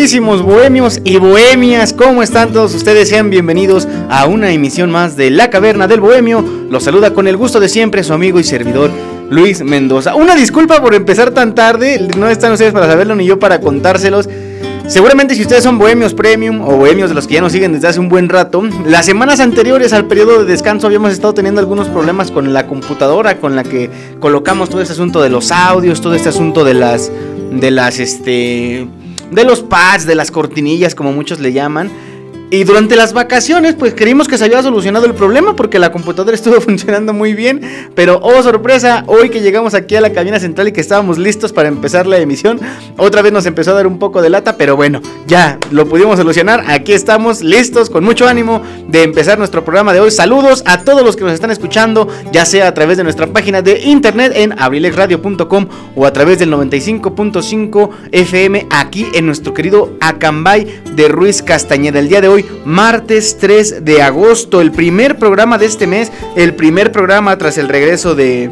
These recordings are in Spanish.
Queridísimos bohemios y bohemias, ¿cómo están todos ustedes? Sean bienvenidos a una emisión más de La Caverna del Bohemio. Los saluda con el gusto de siempre su amigo y servidor Luis Mendoza. Una disculpa por empezar tan tarde, no están ustedes para saberlo ni yo para contárselos. Seguramente si ustedes son bohemios premium o bohemios de los que ya nos siguen desde hace un buen rato, las semanas anteriores al periodo de descanso habíamos estado teniendo algunos problemas con la computadora con la que colocamos todo este asunto de los audios, todo este asunto de las de las este de los pads, de las cortinillas, como muchos le llaman. Y durante las vacaciones, pues creímos que se había solucionado el problema porque la computadora estuvo funcionando muy bien. Pero, oh sorpresa, hoy que llegamos aquí a la cabina central y que estábamos listos para empezar la emisión, otra vez nos empezó a dar un poco de lata, pero bueno, ya lo pudimos solucionar. Aquí estamos listos, con mucho ánimo de empezar nuestro programa de hoy. Saludos a todos los que nos están escuchando, ya sea a través de nuestra página de internet en abrilexradio.com o a través del 95.5 FM aquí en nuestro querido Acambay de Ruiz Castañeda. El día de hoy martes 3 de agosto, el primer programa de este mes, el primer programa tras el regreso de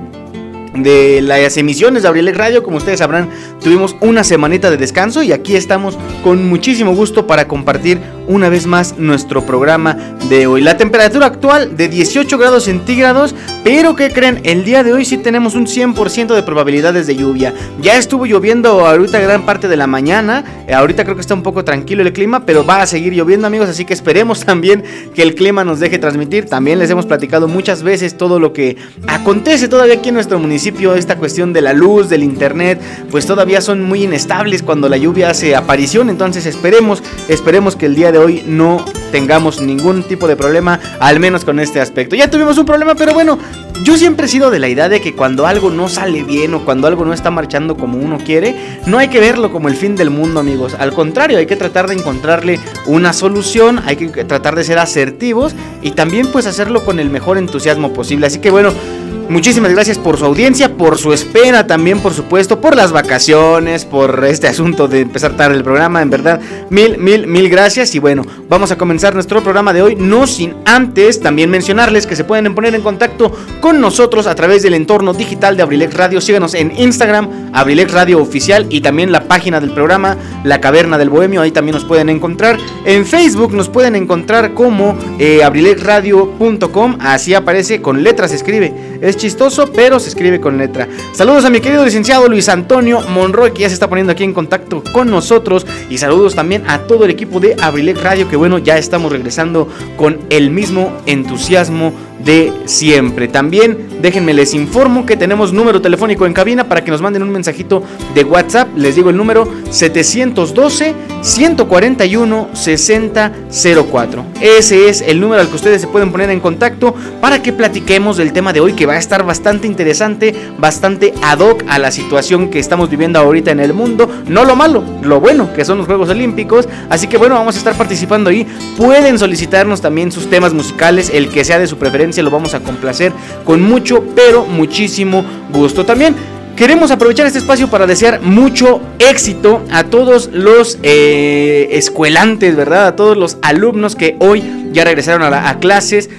de las emisiones de Abril Radio. Como ustedes sabrán, tuvimos una semanita de descanso y aquí estamos con muchísimo gusto para compartir una vez más nuestro programa de hoy. La temperatura actual de 18 grados centígrados, pero que creen? El día de hoy sí tenemos un 100% de probabilidades de lluvia. Ya estuvo lloviendo ahorita gran parte de la mañana, eh, ahorita creo que está un poco tranquilo el clima, pero va a seguir lloviendo amigos, así que esperemos también que el clima nos deje transmitir. También les hemos platicado muchas veces todo lo que acontece todavía aquí en nuestro municipio, esta cuestión de la luz, del internet, pues todavía son muy inestables cuando la lluvia hace aparición, entonces esperemos, esperemos que el día de hoy no tengamos ningún tipo de problema, al menos con este aspecto. Ya tuvimos un problema, pero bueno, yo siempre he sido de la idea de que cuando algo no sale bien o cuando algo no está marchando como uno quiere, no hay que verlo como el fin del mundo, amigos. Al contrario, hay que tratar de encontrarle una solución, hay que tratar de ser asertivos y también pues hacerlo con el mejor entusiasmo posible. Así que bueno, Muchísimas gracias por su audiencia, por su espera también, por supuesto, por las vacaciones, por este asunto de empezar tarde el programa. En verdad, mil, mil, mil gracias. Y bueno, vamos a comenzar nuestro programa de hoy, no sin antes también mencionarles que se pueden poner en contacto con nosotros a través del entorno digital de Abrilex Radio. Síganos en Instagram, Abrilex Radio Oficial y también la página del programa, La Caverna del Bohemio. Ahí también nos pueden encontrar. En Facebook nos pueden encontrar como eh, abrilexradio.com. Así aparece, con letras escribe. Es chistoso, pero se escribe con letra. Saludos a mi querido licenciado Luis Antonio Monroy, que ya se está poniendo aquí en contacto con nosotros. Y saludos también a todo el equipo de Abrilex Radio, que bueno, ya estamos regresando con el mismo entusiasmo de siempre. También déjenme les informo que tenemos número telefónico en cabina para que nos manden un mensajito de WhatsApp. Les digo el número 712 141 6004. Ese es el número al que ustedes se pueden poner en contacto para que platiquemos del tema de hoy que va a estar bastante interesante, bastante ad hoc a la situación que estamos viviendo ahorita en el mundo. No lo malo, lo bueno que son los Juegos Olímpicos. Así que bueno, vamos a estar participando ahí. Pueden solicitarnos también sus temas musicales, el que sea de su preferencia lo vamos a complacer con mucho, pero muchísimo gusto. También queremos aprovechar este espacio para desear mucho éxito a todos los eh, escuelantes, ¿verdad? A todos los alumnos que hoy ya regresaron a, clases.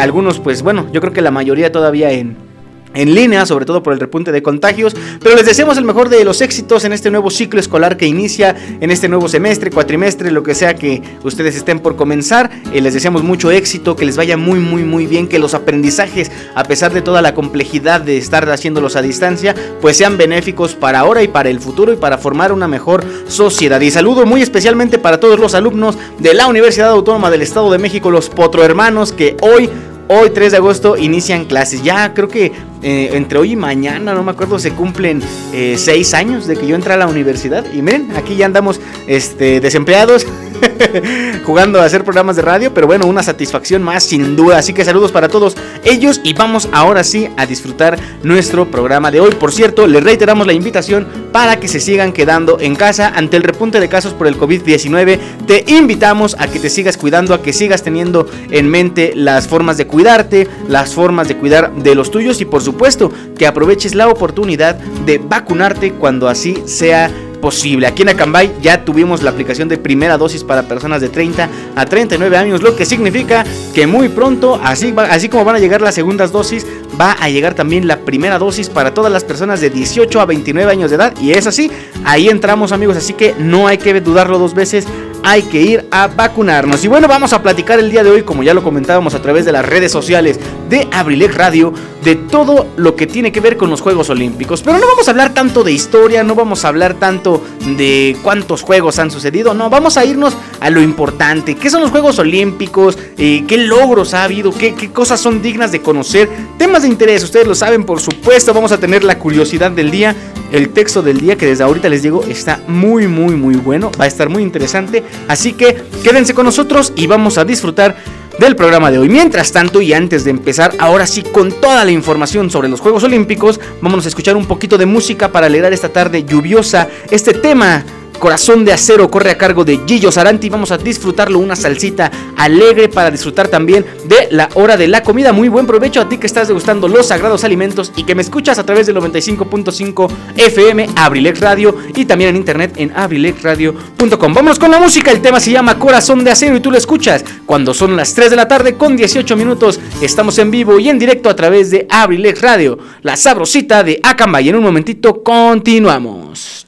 algunos, pues bueno, yo creo que la mayoría todavía en en línea, sobre todo por el repunte de contagios, pero les deseamos el mejor de los éxitos en este nuevo ciclo escolar que inicia, en este nuevo semestre, cuatrimestre, lo que sea que ustedes estén por comenzar. Eh, les deseamos mucho éxito, que les vaya muy, muy, muy bien, que los aprendizajes, a pesar de toda la complejidad de estar haciéndolos a distancia, pues sean benéficos para ahora y para el futuro y para formar una mejor sociedad. Y saludo muy especialmente para todos los alumnos de la Universidad Autónoma del Estado de México, los Potro Hermanos, que hoy Hoy 3 de agosto inician clases. Ya creo que eh, entre hoy y mañana, no me acuerdo, se cumplen 6 eh, años de que yo entré a la universidad. Y miren, aquí ya andamos este, desempleados. jugando a hacer programas de radio, pero bueno, una satisfacción más sin duda. Así que saludos para todos ellos y vamos ahora sí a disfrutar nuestro programa de hoy. Por cierto, les reiteramos la invitación para que se sigan quedando en casa ante el repunte de casos por el COVID-19. Te invitamos a que te sigas cuidando, a que sigas teniendo en mente las formas de cuidarte, las formas de cuidar de los tuyos y por supuesto que aproveches la oportunidad de vacunarte cuando así sea posible. Aquí en Acambay ya tuvimos la aplicación de primera dosis para personas de 30 a 39 años, lo que significa que muy pronto, así, así como van a llegar las segundas dosis, va a llegar también la primera dosis para todas las personas de 18 a 29 años de edad. Y es así, ahí entramos amigos, así que no hay que dudarlo dos veces hay que ir a vacunarnos. Y bueno, vamos a platicar el día de hoy, como ya lo comentábamos a través de las redes sociales de Abrilec Radio, de todo lo que tiene que ver con los Juegos Olímpicos. Pero no vamos a hablar tanto de historia, no vamos a hablar tanto de cuántos juegos han sucedido, no, vamos a irnos a lo importante, qué son los Juegos Olímpicos, eh, qué logros ha habido, qué, qué cosas son dignas de conocer, temas de interés, ustedes lo saben, por supuesto, vamos a tener la curiosidad del día. El texto del día que desde ahorita les digo está muy muy muy bueno, va a estar muy interesante, así que quédense con nosotros y vamos a disfrutar del programa de hoy. Mientras tanto y antes de empezar, ahora sí con toda la información sobre los Juegos Olímpicos, vamos a escuchar un poquito de música para alegrar esta tarde lluviosa. Este tema Corazón de Acero corre a cargo de Gillo Saranti. Vamos a disfrutarlo, una salsita alegre para disfrutar también de la hora de la comida. Muy buen provecho a ti que estás degustando los sagrados alimentos y que me escuchas a través del 95.5 FM Abrilex Radio y también en internet en abrilexradio.com. Vamos con la música. El tema se llama Corazón de Acero y tú lo escuchas cuando son las 3 de la tarde con 18 minutos. Estamos en vivo y en directo a través de Abrilex Radio, la sabrosita de Acamba. Y en un momentito continuamos.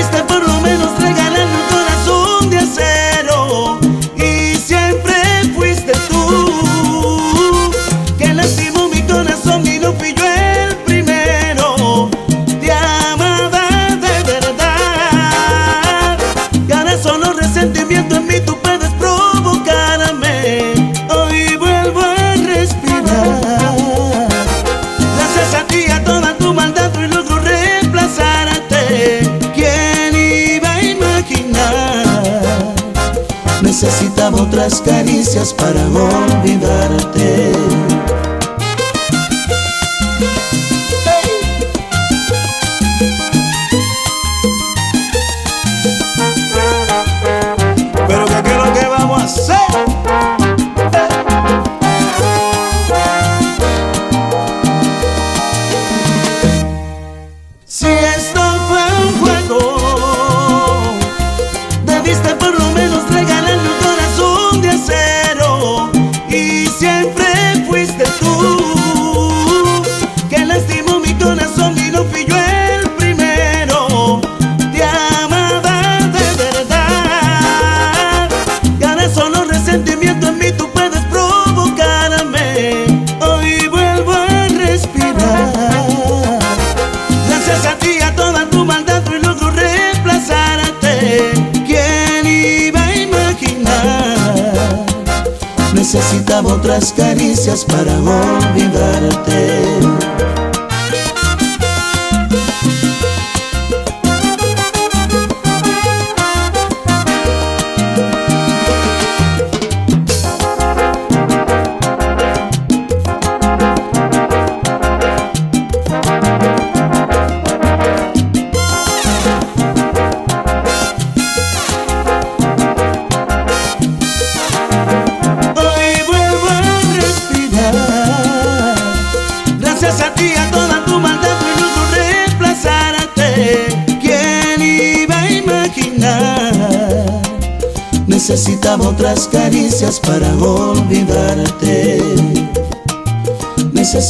por otras caricias para olvidarte.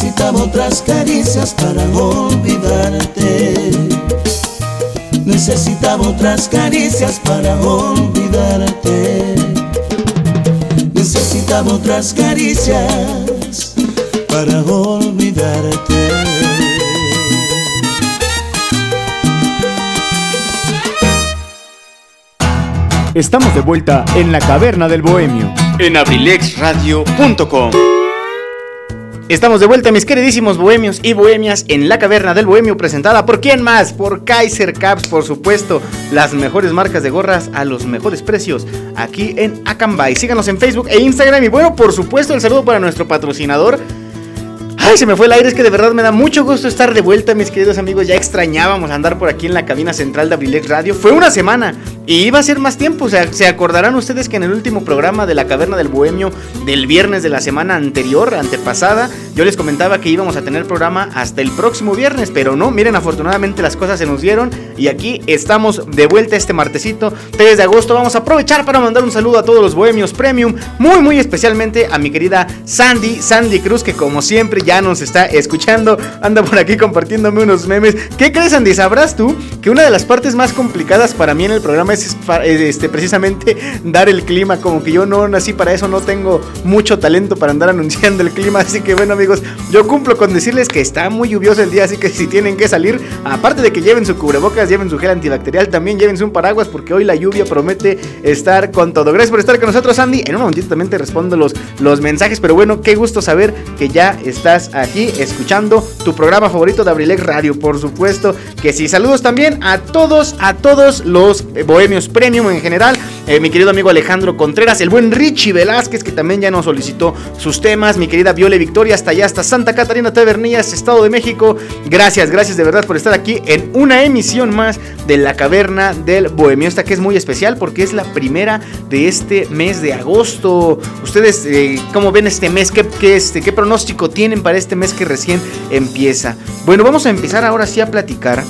Necesitaba otras caricias para olvidarte. Necesitaba otras caricias para olvidarte. Necesitaba otras caricias para olvidarte. Estamos de vuelta en la caverna del bohemio en abrilexradio.com. Estamos de vuelta, mis queridísimos bohemios y bohemias, en la caverna del bohemio, presentada por quién más? Por Kaiser Caps, por supuesto. Las mejores marcas de gorras a los mejores precios aquí en Acambay. Síganos en Facebook e Instagram. Y bueno, por supuesto, el saludo para nuestro patrocinador. Ay, se me fue el aire, es que de verdad me da mucho gusto estar de vuelta, mis queridos amigos. Ya extrañábamos andar por aquí en la cabina central de Abrilex Radio. Fue una semana, y iba a ser más tiempo, o sea, se acordarán ustedes que en el último programa de la Caverna del Bohemio del viernes de la semana anterior, antepasada, yo les comentaba que íbamos a tener programa hasta el próximo viernes, pero no, miren, afortunadamente las cosas se nos dieron y aquí estamos de vuelta este martesito 3 de agosto. Vamos a aprovechar para mandar un saludo a todos los Bohemios Premium, muy muy especialmente a mi querida Sandy, Sandy Cruz, que como siempre ya nos está escuchando, anda por aquí compartiéndome unos memes. ¿Qué crees, Sandy? ¿Sabrás tú que una de las partes más complicadas para mí en el programa es es este, precisamente dar el clima. Como que yo no nací para eso, no tengo mucho talento para andar anunciando el clima. Así que bueno, amigos, yo cumplo con decirles que está muy lluvioso el día. Así que si tienen que salir, aparte de que lleven su cubrebocas, lleven su gel antibacterial, también llévense un paraguas porque hoy la lluvia promete estar con todo. Gracias por estar con nosotros, Andy. En un momentito también te respondo los, los mensajes. Pero bueno, qué gusto saber que ya estás aquí escuchando tu programa favorito de Abrilex Radio. Por supuesto que sí. Saludos también a todos, a todos los bohemios Premium en general. Eh, mi querido amigo Alejandro Contreras, el buen Richie Velázquez, que también ya nos solicitó sus temas. Mi querida Viole Victoria, hasta allá, hasta Santa Catarina Tabernillas, Estado de México. Gracias, gracias de verdad por estar aquí en una emisión más de La Caverna del Bohemio. Esta que es muy especial porque es la primera de este mes de agosto. Ustedes, eh, ¿cómo ven este mes? ¿Qué, qué, este, ¿Qué pronóstico tienen para este mes que recién empieza? Bueno, vamos a empezar ahora sí a platicar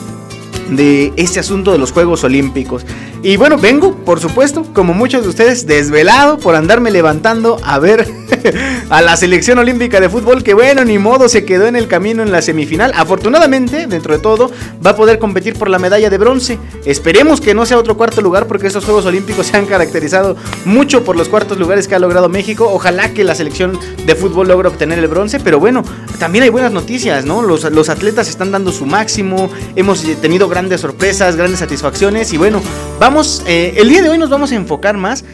de este asunto de los Juegos Olímpicos. Y bueno, vengo, por supuesto, como muchos de ustedes, desvelado por andarme levantando a ver a la selección olímpica de fútbol que bueno, ni modo, se quedó en el camino en la semifinal. Afortunadamente, dentro de todo, va a poder competir por la medalla de bronce. Esperemos que no sea otro cuarto lugar porque estos Juegos Olímpicos se han caracterizado mucho por los cuartos lugares que ha logrado México. Ojalá que la selección de fútbol logre obtener el bronce, pero bueno, también hay buenas noticias, ¿no? Los, los atletas están dando su máximo, hemos tenido grandes sorpresas, grandes satisfacciones y bueno, vamos, eh, el día de hoy nos vamos a enfocar más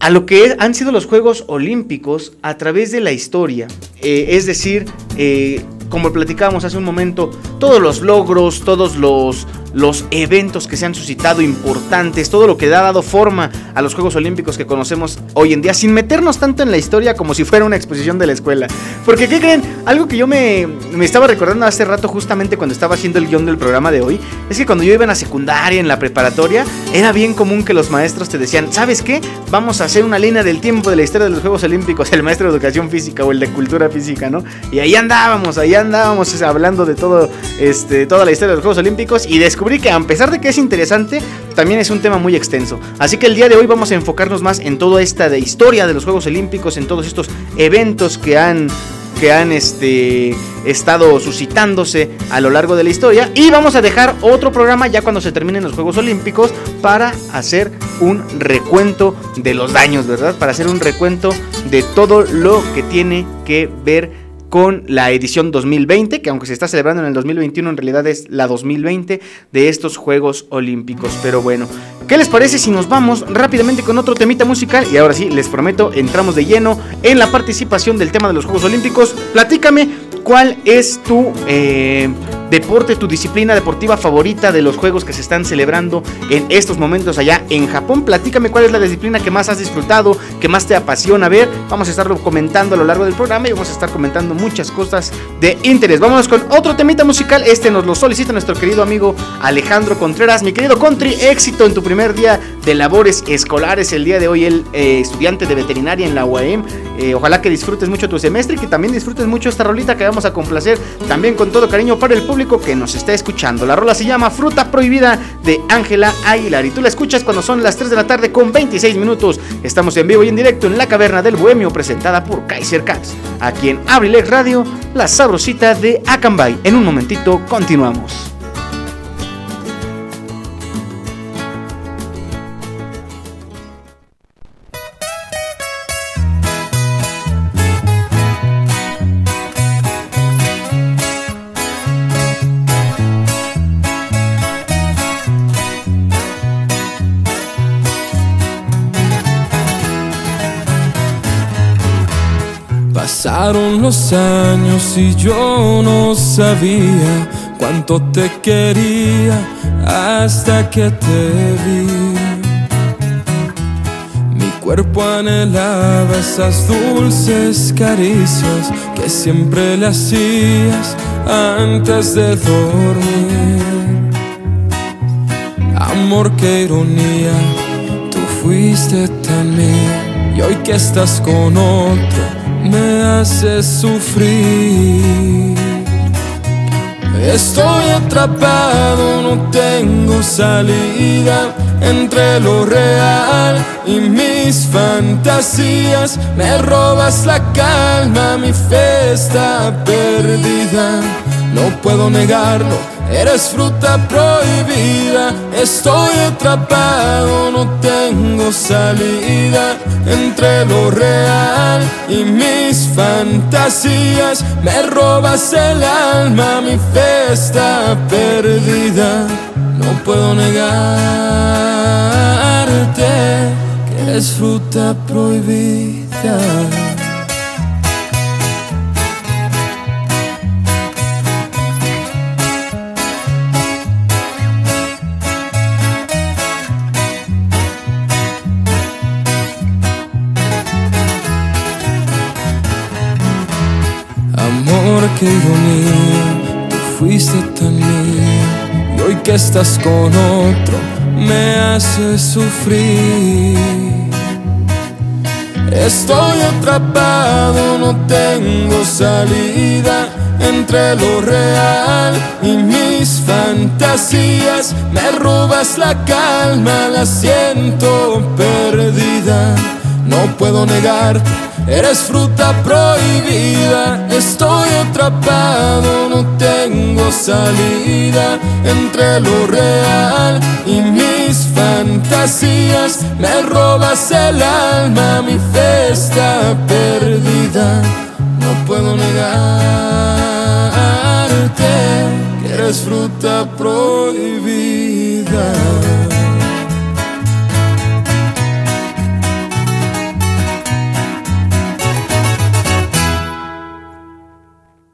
a lo que han sido los Juegos Olímpicos a través de la historia. Eh, es decir, eh, como platicábamos hace un momento, todos los logros, todos los, los eventos que se han suscitado importantes, todo lo que ha dado forma a los Juegos Olímpicos que conocemos hoy en día, sin meternos tanto en la historia como si fuera una exposición de la escuela. Porque, ¿qué creen? Algo que yo me, me estaba recordando hace rato, justamente cuando estaba haciendo el guion del programa de hoy, es que cuando yo iba en la secundaria, en la preparatoria, era bien común que los maestros te decían, ¿sabes qué? Vamos a hacer una línea del tiempo de la historia de los Juegos Olímpicos, el maestro de educación física o el de cultura física, ¿no? Y ahí andábamos, ahí andábamos hablando de todo, este, toda la historia de los Juegos Olímpicos y después descubrí que a pesar de que es interesante, también es un tema muy extenso. Así que el día de hoy vamos a enfocarnos más en toda esta de historia de los Juegos Olímpicos, en todos estos eventos que han que han este, estado suscitándose a lo largo de la historia. Y vamos a dejar otro programa ya cuando se terminen los Juegos Olímpicos para hacer un recuento de los daños, ¿verdad? Para hacer un recuento de todo lo que tiene que ver con la edición 2020, que aunque se está celebrando en el 2021, en realidad es la 2020 de estos Juegos Olímpicos. Pero bueno, ¿qué les parece si nos vamos rápidamente con otro temita musical? Y ahora sí, les prometo, entramos de lleno en la participación del tema de los Juegos Olímpicos. Platícame cuál es tu... Eh, deporte, tu disciplina deportiva favorita de los juegos que se están celebrando en estos momentos allá en Japón. Platícame cuál es la disciplina que más has disfrutado, que más te apasiona ver. Vamos a estarlo comentando a lo largo del programa y vamos a estar comentando muchas cosas de interés. Vámonos con otro temita musical. Este nos lo solicita nuestro querido amigo Alejandro Contreras. Mi querido Country, éxito en tu primer día de labores escolares. El día de hoy, el eh, estudiante de veterinaria en la UAM. Eh, ojalá que disfrutes mucho tu semestre y que también disfrutes mucho esta rolita que vamos a complacer también con todo cariño para el público que nos está escuchando. La rola se llama Fruta Prohibida de Ángela Aguilar y tú la escuchas cuando son las 3 de la tarde con 26 minutos. Estamos en vivo y en directo en la Caverna del Bohemio presentada por Kaiser Cats. Aquí en Abrilex Radio, la sabrosita de Acambay. En un momentito continuamos. Pasaron los años y yo no sabía cuánto te quería hasta que te vi. Mi cuerpo anhelaba esas dulces caricias que siempre le hacías antes de dormir. Amor, qué ironía, tú fuiste tan mía y hoy que estás con otro me hace sufrir. Estoy atrapado, no tengo salida entre lo real y mis fantasías. Me robas la calma, mi fe está perdida. No puedo negarlo, eres fruta prohibida. Estoy atrapado, no tengo salida entre lo real y mis fantasías. Me robas el alma, mi fe está perdida. No puedo negarte que eres fruta prohibida. qué ironía, tú fuiste tan mía que estás con otro me hace sufrir. Estoy atrapado, no tengo salida entre lo real y mis fantasías. Me robas la calma, la siento perdida. No puedo negarte Eres fruta prohibida, estoy atrapado, no tengo salida entre lo real y mis fantasías. Me robas el alma, mi fe está perdida. No puedo negarte que eres fruta prohibida.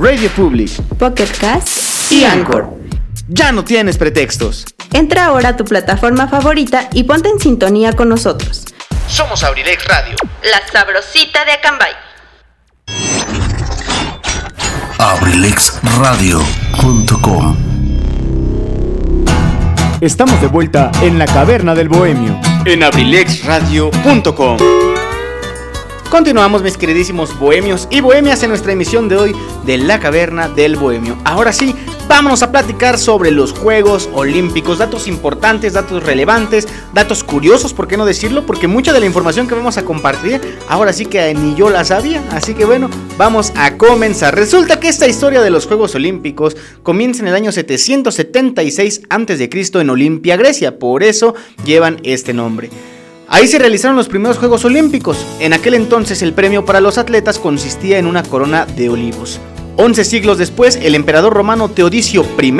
Radio Public, Pocket Cast y Anchor. Ya no tienes pretextos. Entra ahora a tu plataforma favorita y ponte en sintonía con nosotros. Somos Abrilex Radio, la sabrosita de Acambay. abrilexradio.com Estamos de vuelta en la caverna del bohemio en abrilexradio.com. Continuamos mis queridísimos bohemios y bohemias en nuestra emisión de hoy de La Caverna del Bohemio. Ahora sí, vámonos a platicar sobre los Juegos Olímpicos, datos importantes, datos relevantes, datos curiosos, ¿por qué no decirlo? Porque mucha de la información que vamos a compartir ahora sí que ni yo la sabía, así que bueno, vamos a comenzar. Resulta que esta historia de los Juegos Olímpicos comienza en el año 776 a.C. en Olimpia, Grecia, por eso llevan este nombre. Ahí se realizaron los primeros Juegos Olímpicos. En aquel entonces el premio para los atletas consistía en una corona de olivos. Once siglos después, el emperador romano Teodicio I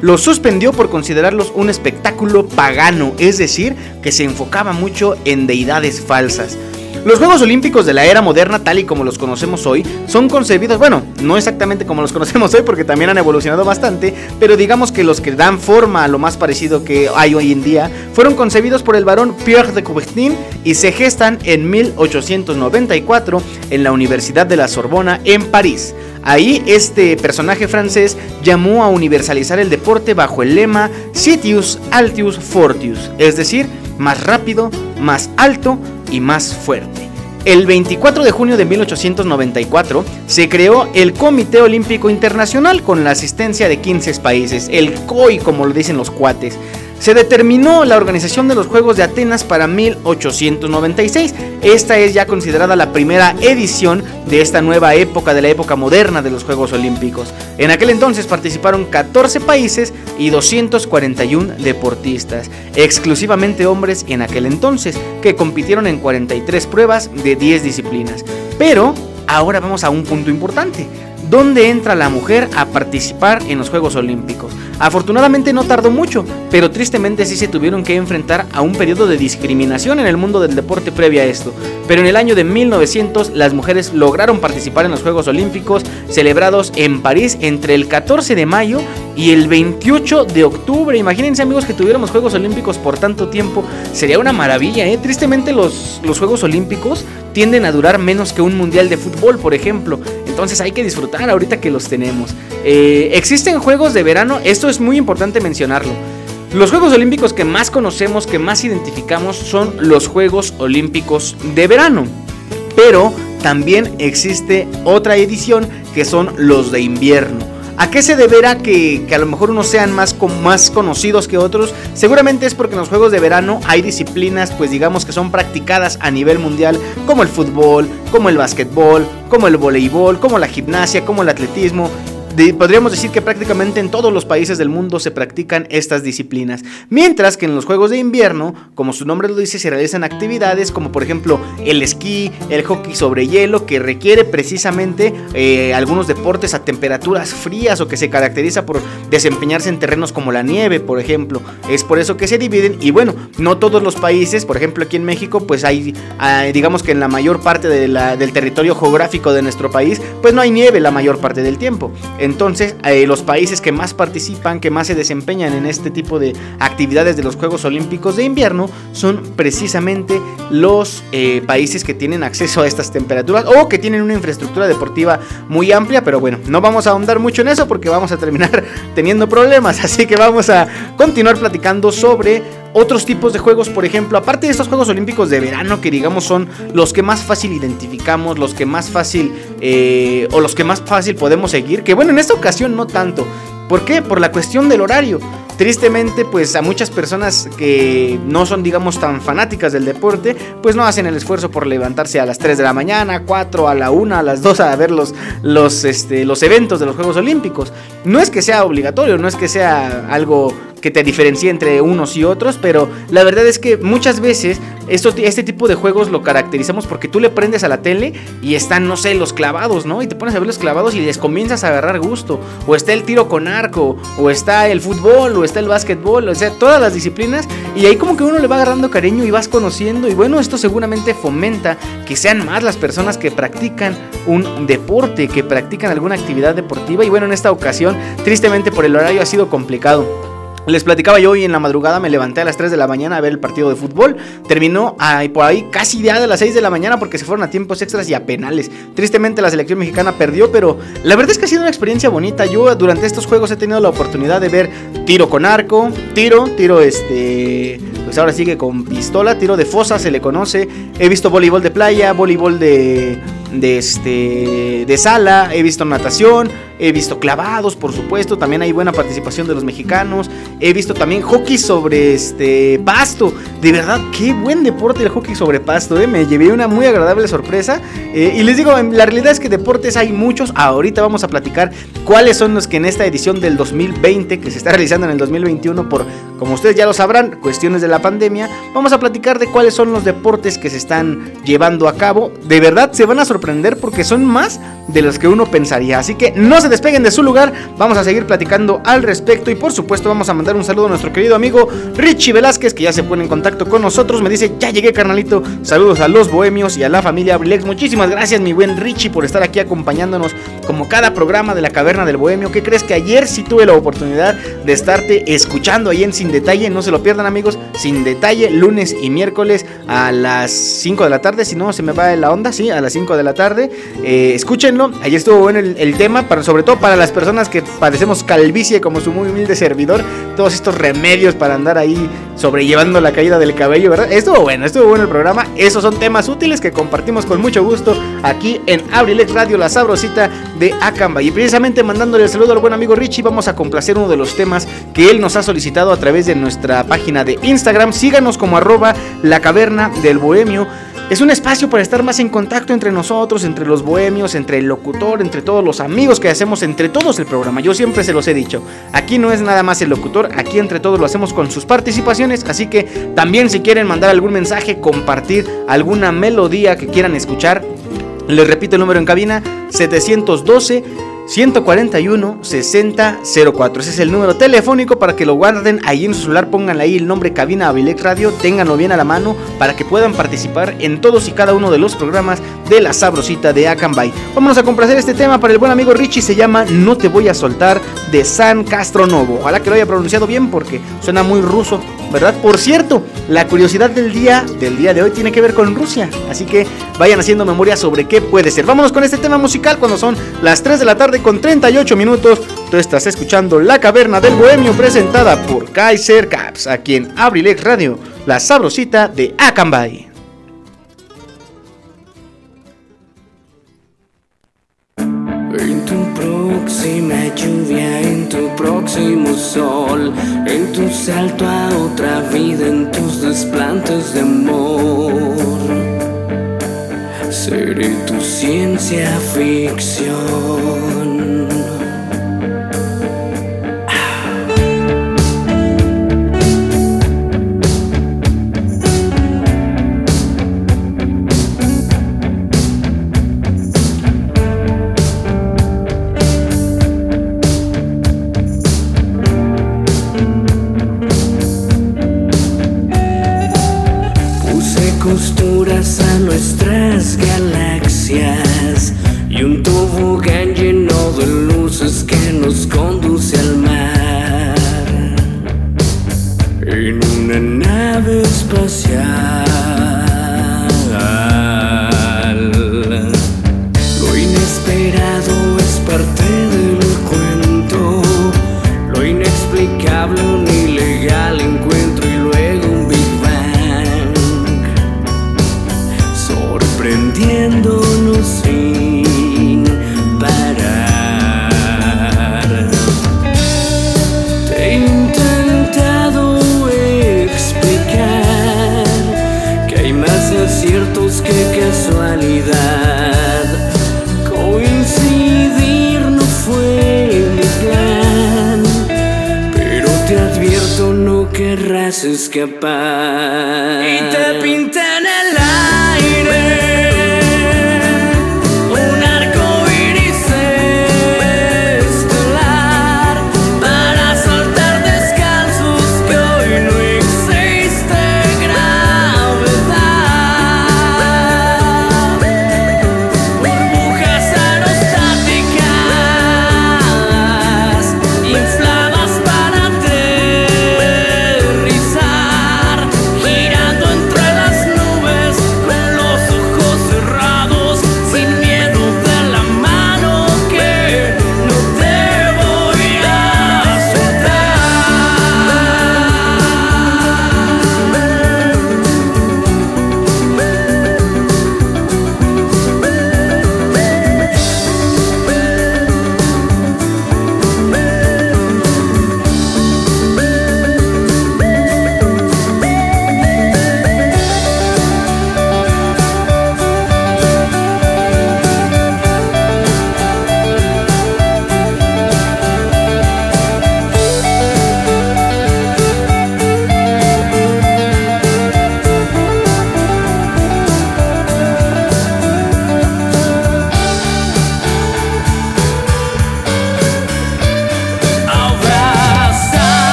los suspendió por considerarlos un espectáculo pagano, es decir, que se enfocaba mucho en deidades falsas. Los Juegos Olímpicos de la era moderna, tal y como los conocemos hoy, son concebidos, bueno, no exactamente como los conocemos hoy, porque también han evolucionado bastante, pero digamos que los que dan forma a lo más parecido que hay hoy en día, fueron concebidos por el barón Pierre de Coubertin y se gestan en 1894 en la Universidad de la Sorbona en París. Ahí este personaje francés llamó a universalizar el deporte bajo el lema Citius Altius Fortius, es decir, más rápido, más alto y más fuerte. El 24 de junio de 1894 se creó el Comité Olímpico Internacional con la asistencia de 15 países, el COI como lo dicen los cuates se determinó la organización de los Juegos de Atenas para 1896. Esta es ya considerada la primera edición de esta nueva época, de la época moderna de los Juegos Olímpicos. En aquel entonces participaron 14 países y 241 deportistas, exclusivamente hombres en aquel entonces, que compitieron en 43 pruebas de 10 disciplinas. Pero ahora vamos a un punto importante. ¿Dónde entra la mujer a participar en los Juegos Olímpicos? Afortunadamente no tardó mucho, pero tristemente sí se tuvieron que enfrentar a un periodo de discriminación en el mundo del deporte previa a esto. Pero en el año de 1900 las mujeres lograron participar en los Juegos Olímpicos celebrados en París entre el 14 de mayo y el 28 de octubre. Imagínense amigos que tuviéramos Juegos Olímpicos por tanto tiempo. Sería una maravilla, ¿eh? Tristemente los, los Juegos Olímpicos tienden a durar menos que un mundial de fútbol, por ejemplo. Entonces hay que disfrutar ahorita que los tenemos. Eh, existen juegos de verano, esto es muy importante mencionarlo. Los Juegos Olímpicos que más conocemos, que más identificamos, son los Juegos Olímpicos de verano. Pero también existe otra edición que son los de invierno. ¿A qué se deberá que, a lo mejor unos sean más, más conocidos que otros? Seguramente es porque en los Juegos de Verano hay disciplinas, pues digamos que son practicadas a nivel mundial, como el fútbol, como el básquetbol, como el voleibol, como la gimnasia, como el atletismo podríamos decir que prácticamente en todos los países del mundo se practican estas disciplinas. Mientras que en los Juegos de Invierno, como su nombre lo dice, se realizan actividades como por ejemplo el esquí, el hockey sobre hielo, que requiere precisamente eh, algunos deportes a temperaturas frías o que se caracteriza por desempeñarse en terrenos como la nieve, por ejemplo. Es por eso que se dividen y bueno, no todos los países, por ejemplo aquí en México, pues hay, digamos que en la mayor parte del territorio geográfico de nuestro país, pues no hay nieve la mayor parte del tiempo. Entonces, eh, los países que más participan, que más se desempeñan en este tipo de actividades de los Juegos Olímpicos de invierno, son precisamente los eh, países que tienen acceso a estas temperaturas o que tienen una infraestructura deportiva muy amplia. Pero bueno, no vamos a ahondar mucho en eso porque vamos a terminar teniendo problemas. Así que vamos a continuar platicando sobre otros tipos de juegos, por ejemplo, aparte de estos Juegos Olímpicos de verano, que digamos son los que más fácil identificamos, los que más fácil eh, o los que más fácil podemos seguir, que bueno, en esta ocasión no tanto. ¿Por qué? Por la cuestión del horario. Tristemente, pues a muchas personas que no son, digamos, tan fanáticas del deporte, pues no hacen el esfuerzo por levantarse a las 3 de la mañana, 4, a la 1, a las 2 a ver los, los, este, los eventos de los Juegos Olímpicos. No es que sea obligatorio, no es que sea algo que te diferencie entre unos y otros, pero la verdad es que muchas veces este tipo de juegos lo caracterizamos porque tú le prendes a la tele y están, no sé, los clavados, ¿no? Y te pones a ver los clavados y les comienzas a agarrar gusto. O está el tiro con arco, o está el fútbol, o está el básquetbol, o sea, todas las disciplinas. Y ahí como que uno le va agarrando cariño y vas conociendo. Y bueno, esto seguramente fomenta que sean más las personas que practican un deporte, que practican alguna actividad deportiva. Y bueno, en esta ocasión, tristemente por el horario ha sido complicado. Les platicaba yo hoy en la madrugada, me levanté a las 3 de la mañana a ver el partido de fútbol. Terminó ahí, por ahí casi ya de las 6 de la mañana porque se fueron a tiempos extras y a penales. Tristemente la selección mexicana perdió, pero la verdad es que ha sido una experiencia bonita. Yo durante estos juegos he tenido la oportunidad de ver tiro con arco, tiro, tiro este pues ahora sigue con pistola, tiro de fosa se le conoce. He visto voleibol de playa, voleibol de, de, este, de sala, he visto natación, he visto clavados, por supuesto, también hay buena participación de los mexicanos. He visto también hockey sobre este pasto. De verdad, qué buen deporte el hockey sobre pasto, ¿eh? me llevé una muy agradable sorpresa. Eh, y les digo, la realidad es que deportes hay muchos. Ahorita vamos a platicar cuáles son los que en esta edición del 2020, que se está realizando en el 2021 por, como ustedes ya lo sabrán, cuestiones de la pandemia, vamos a platicar de cuáles son los deportes que se están llevando a cabo. De verdad se van a sorprender porque son más de los que uno pensaría. Así que no se despeguen de su lugar, vamos a seguir platicando al respecto y por supuesto vamos a mandar un saludo a nuestro querido amigo Richie Velázquez que ya se pone en contacto con nosotros, me dice, ya llegué carnalito, saludos a los bohemios y a la familia Abrilex, muchísimas gracias mi buen Richie por estar aquí acompañándonos como cada programa de la Caverna del Bohemio, ¿qué crees que ayer sí tuve la oportunidad de estarte escuchando ahí en Sin Detalle, no se lo pierdan amigos, Sin Detalle, lunes y miércoles a las 5 de la tarde, si no se me va la onda, sí, a las 5 de la tarde, eh, escúchenlo, ayer estuvo bueno el, el tema, para, sobre todo para las personas que padecemos calvicie como su muy humilde servidor, todos estos remedios para andar ahí sobrellevando la caída del cabello, ¿verdad? Estuvo bueno, estuvo bueno el programa. Esos son temas útiles que compartimos con mucho gusto aquí en Abrilex Radio, la sabrosita de Acamba. Y precisamente mandándole el saludo al buen amigo Richie, vamos a complacer uno de los temas que él nos ha solicitado a través de nuestra página de Instagram. Síganos como arroba la caverna del bohemio. Es un espacio para estar más en contacto entre nosotros, entre los bohemios, entre el locutor, entre todos los amigos que hacemos, entre todos el programa. Yo siempre se los he dicho, aquí no es nada más el locutor, aquí entre todos lo hacemos con sus participaciones, así que también si quieren mandar algún mensaje, compartir alguna melodía que quieran escuchar, les repito el número en cabina, 712 141 6004. Ese es el número telefónico para que lo guarden ahí en su celular. Pongan ahí el nombre Cabina Avilex Radio. Ténganlo bien a la mano para que puedan participar en todos y cada uno de los programas de la sabrosita de Acambay. Vámonos a complacer este tema para el buen amigo Richie. Se llama No te voy a soltar de San Castronovo. Ojalá que lo haya pronunciado bien porque suena muy ruso, ¿verdad? Por cierto, la curiosidad del día del día de hoy tiene que ver con Rusia. Así que vayan haciendo memoria sobre qué puede ser. Vámonos con este tema musical cuando son las 3 de la tarde con 38 minutos. Tú estás escuchando La Caverna del Bohemio presentada por Kaiser Caps, aquí en Abrilex Radio, la sabrosita de Acambay. En tu próxima lluvia, en tu próximo sol, en tu salto a otra vida, en tus desplantes de amor. Seré tu ciencia ficción.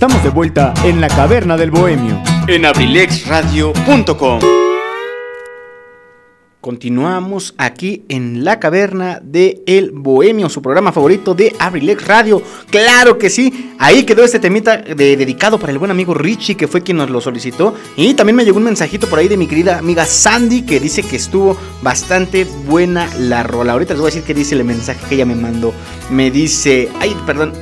Estamos de vuelta en la caverna del bohemio en abrilexradio.com. Continuamos aquí en la caverna de El Bohemio, su programa favorito de Abrilex Radio. Claro que sí, ahí quedó este temita dedicado para el buen amigo Richie, que fue quien nos lo solicitó. Y también me llegó un mensajito por ahí de mi querida amiga Sandy, que dice que estuvo bastante buena la rola. Ahorita les voy a decir qué dice el mensaje que ella me mandó. Me dice, ay, perdón,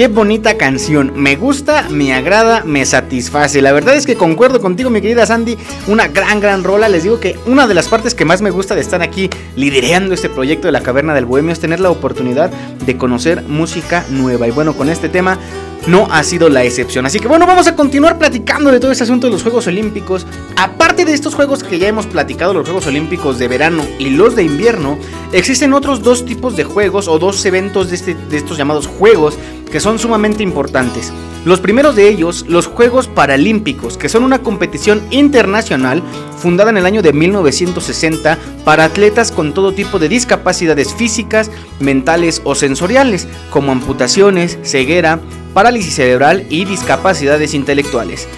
Qué bonita canción. Me gusta, me agrada, me satisface. La verdad es que concuerdo contigo, mi querida Sandy. Una gran, gran rola. Les digo que una de las partes que más me gusta de estar aquí liderando este proyecto de la Caverna del Bohemio es tener la oportunidad de conocer música nueva. Y bueno, con este tema no ha sido la excepción. Así que bueno, vamos a continuar platicando de todo este asunto de los Juegos Olímpicos. Aparte de estos juegos que ya hemos platicado, los Juegos Olímpicos de verano y los de invierno, existen otros dos tipos de juegos o dos eventos de, este, de estos llamados juegos que son sumamente importantes. Los primeros de ellos, los Juegos Paralímpicos, que son una competición internacional fundada en el año de 1960 para atletas con todo tipo de discapacidades físicas, mentales o sensoriales, como amputaciones, ceguera, parálisis cerebral y discapacidades intelectuales.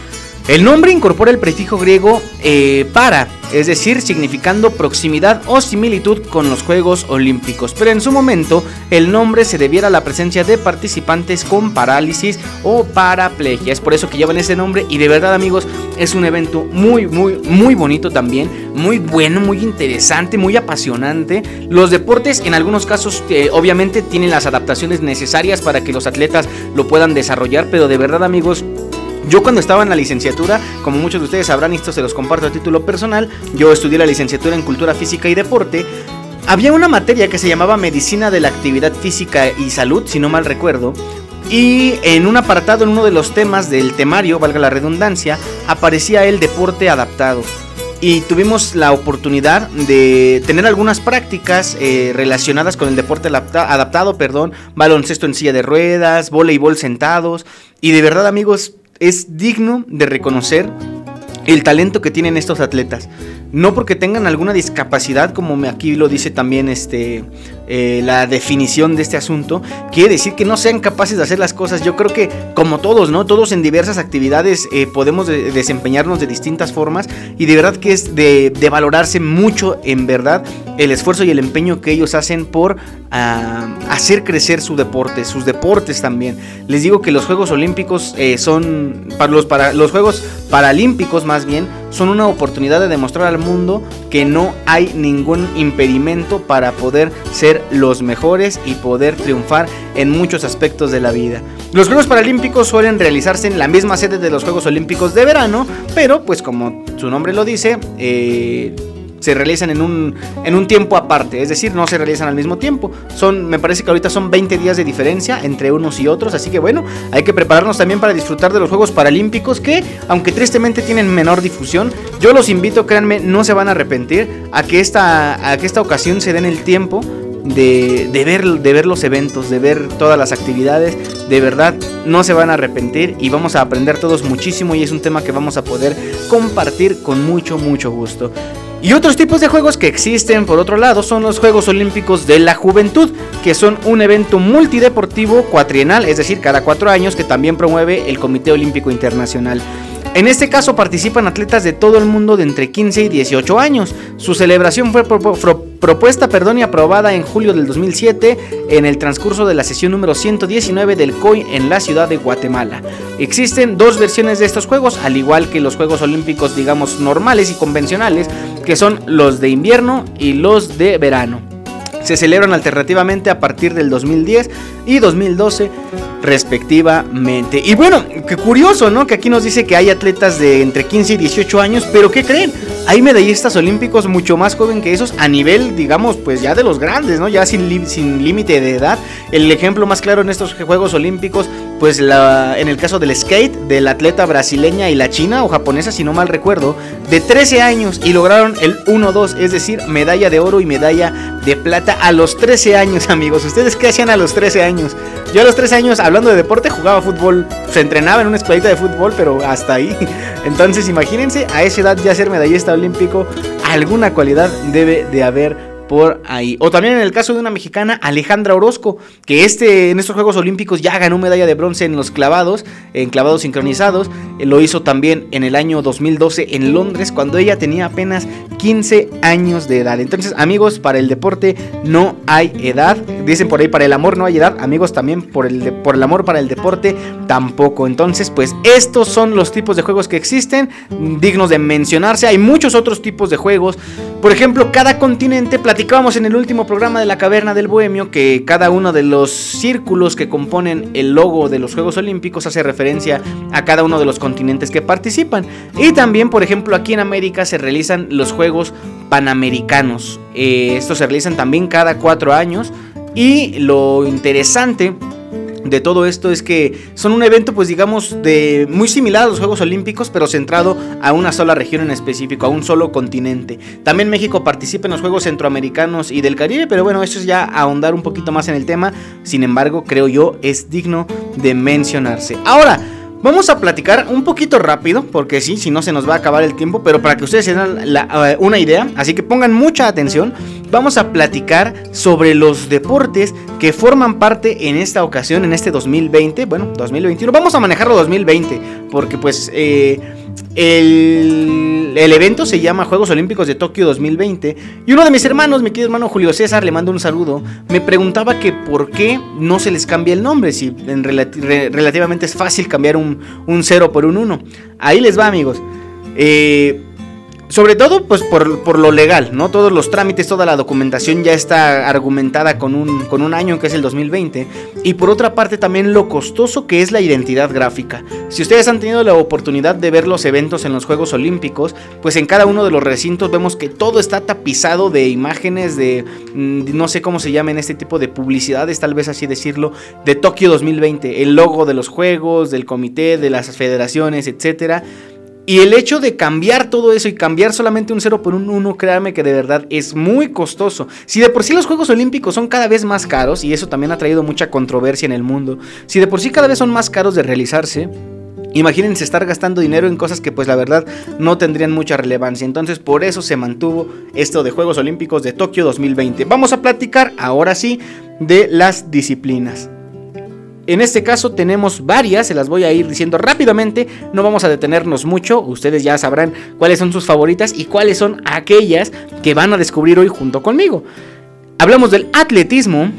El nombre incorpora el prefijo griego eh, para, es decir, significando proximidad o similitud con los Juegos Olímpicos, pero en su momento el nombre se debiera a la presencia de participantes con parálisis o paraplegia. Es por eso que llevan ese nombre y de verdad amigos es un evento muy, muy, muy bonito también, muy bueno, muy interesante, muy apasionante. Los deportes en algunos casos eh, obviamente tienen las adaptaciones necesarias para que los atletas lo puedan desarrollar, pero de verdad amigos yo cuando estaba en la licenciatura, como muchos de ustedes sabrán, esto se los comparto a título personal, yo estudié la licenciatura en Cultura Física y Deporte. Había una materia que se llamaba Medicina de la Actividad Física y Salud, si no mal recuerdo, y en un apartado, en uno de los temas del temario, valga la redundancia, aparecía el deporte adaptado. Y tuvimos la oportunidad de tener algunas prácticas eh, relacionadas con el deporte adaptado, perdón, baloncesto en silla de ruedas, voleibol sentados. Y de verdad amigos, es digno de reconocer el talento que tienen estos atletas. No porque tengan alguna discapacidad, como aquí lo dice también este, eh, la definición de este asunto, quiere decir que no sean capaces de hacer las cosas. Yo creo que como todos, ¿no? Todos en diversas actividades eh, podemos desempeñarnos de distintas formas y de verdad que es de, valorarse mucho, en verdad, el esfuerzo y el empeño que ellos hacen por ah, hacer crecer su deporte, sus deportes también. Les digo que los Juegos Olímpicos eh, son, para los, para los Juegos Paralímpicos más bien, son una oportunidad de demostrar al mundo que no hay ningún impedimento para poder ser los mejores y poder triunfar en muchos aspectos de la vida. Los Juegos Paralímpicos suelen realizarse en la misma sede de los Juegos Olímpicos de verano, pero pues como su nombre lo dice, eh, se realizan en un, en un tiempo aparte, es decir, no se realizan al mismo tiempo. Son, me parece que ahorita son 20 días de diferencia entre unos y otros, así que bueno, hay que prepararnos también para disfrutar de los Juegos Paralímpicos que, aunque tristemente tienen menor difusión, yo los invito, créanme, no se van a arrepentir a que esta, a que esta ocasión se den el tiempo de, de, ver, de ver los eventos, de ver todas las actividades. De verdad, no se van a arrepentir y vamos a aprender todos muchísimo y es un tema que vamos a poder compartir con mucho, mucho gusto. Y otros tipos de juegos que existen, por otro lado, son los Juegos Olímpicos de la Juventud, que son un evento multideportivo cuatrienal, es decir, cada cuatro años, que también promueve el Comité Olímpico Internacional. En este caso participan atletas de todo el mundo de entre 15 y 18 años. Su celebración fue propuesta perdón, y aprobada en julio del 2007 en el transcurso de la sesión número 119 del COI en la ciudad de Guatemala. Existen dos versiones de estos juegos, al igual que los Juegos Olímpicos digamos normales y convencionales, que son los de invierno y los de verano se celebran alternativamente a partir del 2010 y 2012 respectivamente. Y bueno, qué curioso, ¿no? Que aquí nos dice que hay atletas de entre 15 y 18 años, pero ¿qué creen? Hay medallistas olímpicos mucho más joven que esos a nivel, digamos, pues ya de los grandes, ¿no? Ya sin, sin límite de edad. El ejemplo más claro en estos Juegos Olímpicos, pues la, en el caso del skate, de la atleta brasileña y la china o japonesa, si no mal recuerdo, de 13 años y lograron el 1-2, es decir, medalla de oro y medalla de plata a los 13 años, amigos. ¿Ustedes qué hacían a los 13 años? Yo a los 13 años, hablando de deporte, jugaba fútbol, se entrenaba en una escuelita de fútbol, pero hasta ahí. Entonces, imagínense, a esa edad ya ser medallista olímpico, alguna cualidad debe de haber por ahí. O también en el caso de una mexicana, Alejandra Orozco, que este, en estos Juegos Olímpicos ya ganó medalla de bronce en los clavados, en clavados sincronizados. Eh, lo hizo también en el año 2012 en Londres, cuando ella tenía apenas 15 años de edad. Entonces, amigos, para el deporte no hay edad. Dicen por ahí, para el amor no hay edad. Amigos, también por el, por el amor para el deporte tampoco. Entonces, pues estos son los tipos de juegos que existen, dignos de mencionarse. Hay muchos otros tipos de juegos. Por ejemplo, cada continente, platicábamos en el último programa de la Caverna del Bohemio que cada uno de los círculos que componen el logo de los Juegos Olímpicos hace referencia a cada uno de los continentes que participan. Y también, por ejemplo, aquí en América se realizan los Juegos Panamericanos. Eh, estos se realizan también cada cuatro años. Y lo interesante de todo esto es que son un evento pues digamos de muy similar a los Juegos Olímpicos pero centrado a una sola región en específico, a un solo continente. También México participa en los Juegos Centroamericanos y del Caribe, pero bueno, eso es ya ahondar un poquito más en el tema, sin embargo creo yo es digno de mencionarse. Ahora, Vamos a platicar un poquito rápido, porque sí, si no se nos va a acabar el tiempo, pero para que ustedes se den eh, una idea, así que pongan mucha atención, vamos a platicar sobre los deportes que forman parte en esta ocasión, en este 2020, bueno, 2021, vamos a manejarlo 2020, porque pues eh, el, evento se llama Juegos Olímpicos de Tokio 2020 y uno de mis hermanos, mi querido hermano Julio César, le mando un saludo, me preguntaba que por qué no se les cambia el nombre, si relativamente es fácil cambiar un, un 0 por un 1. Ahí les va amigos. Eh, sobre todo, pues por, lo legal, ¿no? Todos los trámites, toda la documentación ya está argumentada con un, con un año que es el 2020. Y por otra parte, también lo costoso que es la identidad gráfica. Si ustedes han tenido la oportunidad de ver los eventos en los Juegos Olímpicos, pues en cada uno de los recintos vemos que todo está tapizado de imágenes de, mm, no sé cómo se llaman este tipo de publicidades, tal vez así decirlo, de Tokio 2020. El logo de los Juegos, del comité, de las federaciones, etcétera y el hecho de cambiar todo eso y cambiar solamente un 0 por un 1, créanme que de verdad es muy costoso. Si de por sí los Juegos Olímpicos son cada vez más caros, y eso también ha traído mucha controversia en el mundo, si de por sí cada vez son más caros de realizarse, Imagínense estar gastando dinero en cosas que pues la verdad no tendrían mucha relevancia. Entonces por eso se mantuvo esto de Juegos Olímpicos de Tokio 2020. Vamos a platicar ahora sí de las disciplinas. En este caso tenemos varias, se las voy a ir diciendo rápidamente, no vamos a detenernos mucho, ustedes ya sabrán cuáles son sus favoritas y cuáles son aquellas que van a descubrir hoy junto conmigo. Hablamos del atletismo,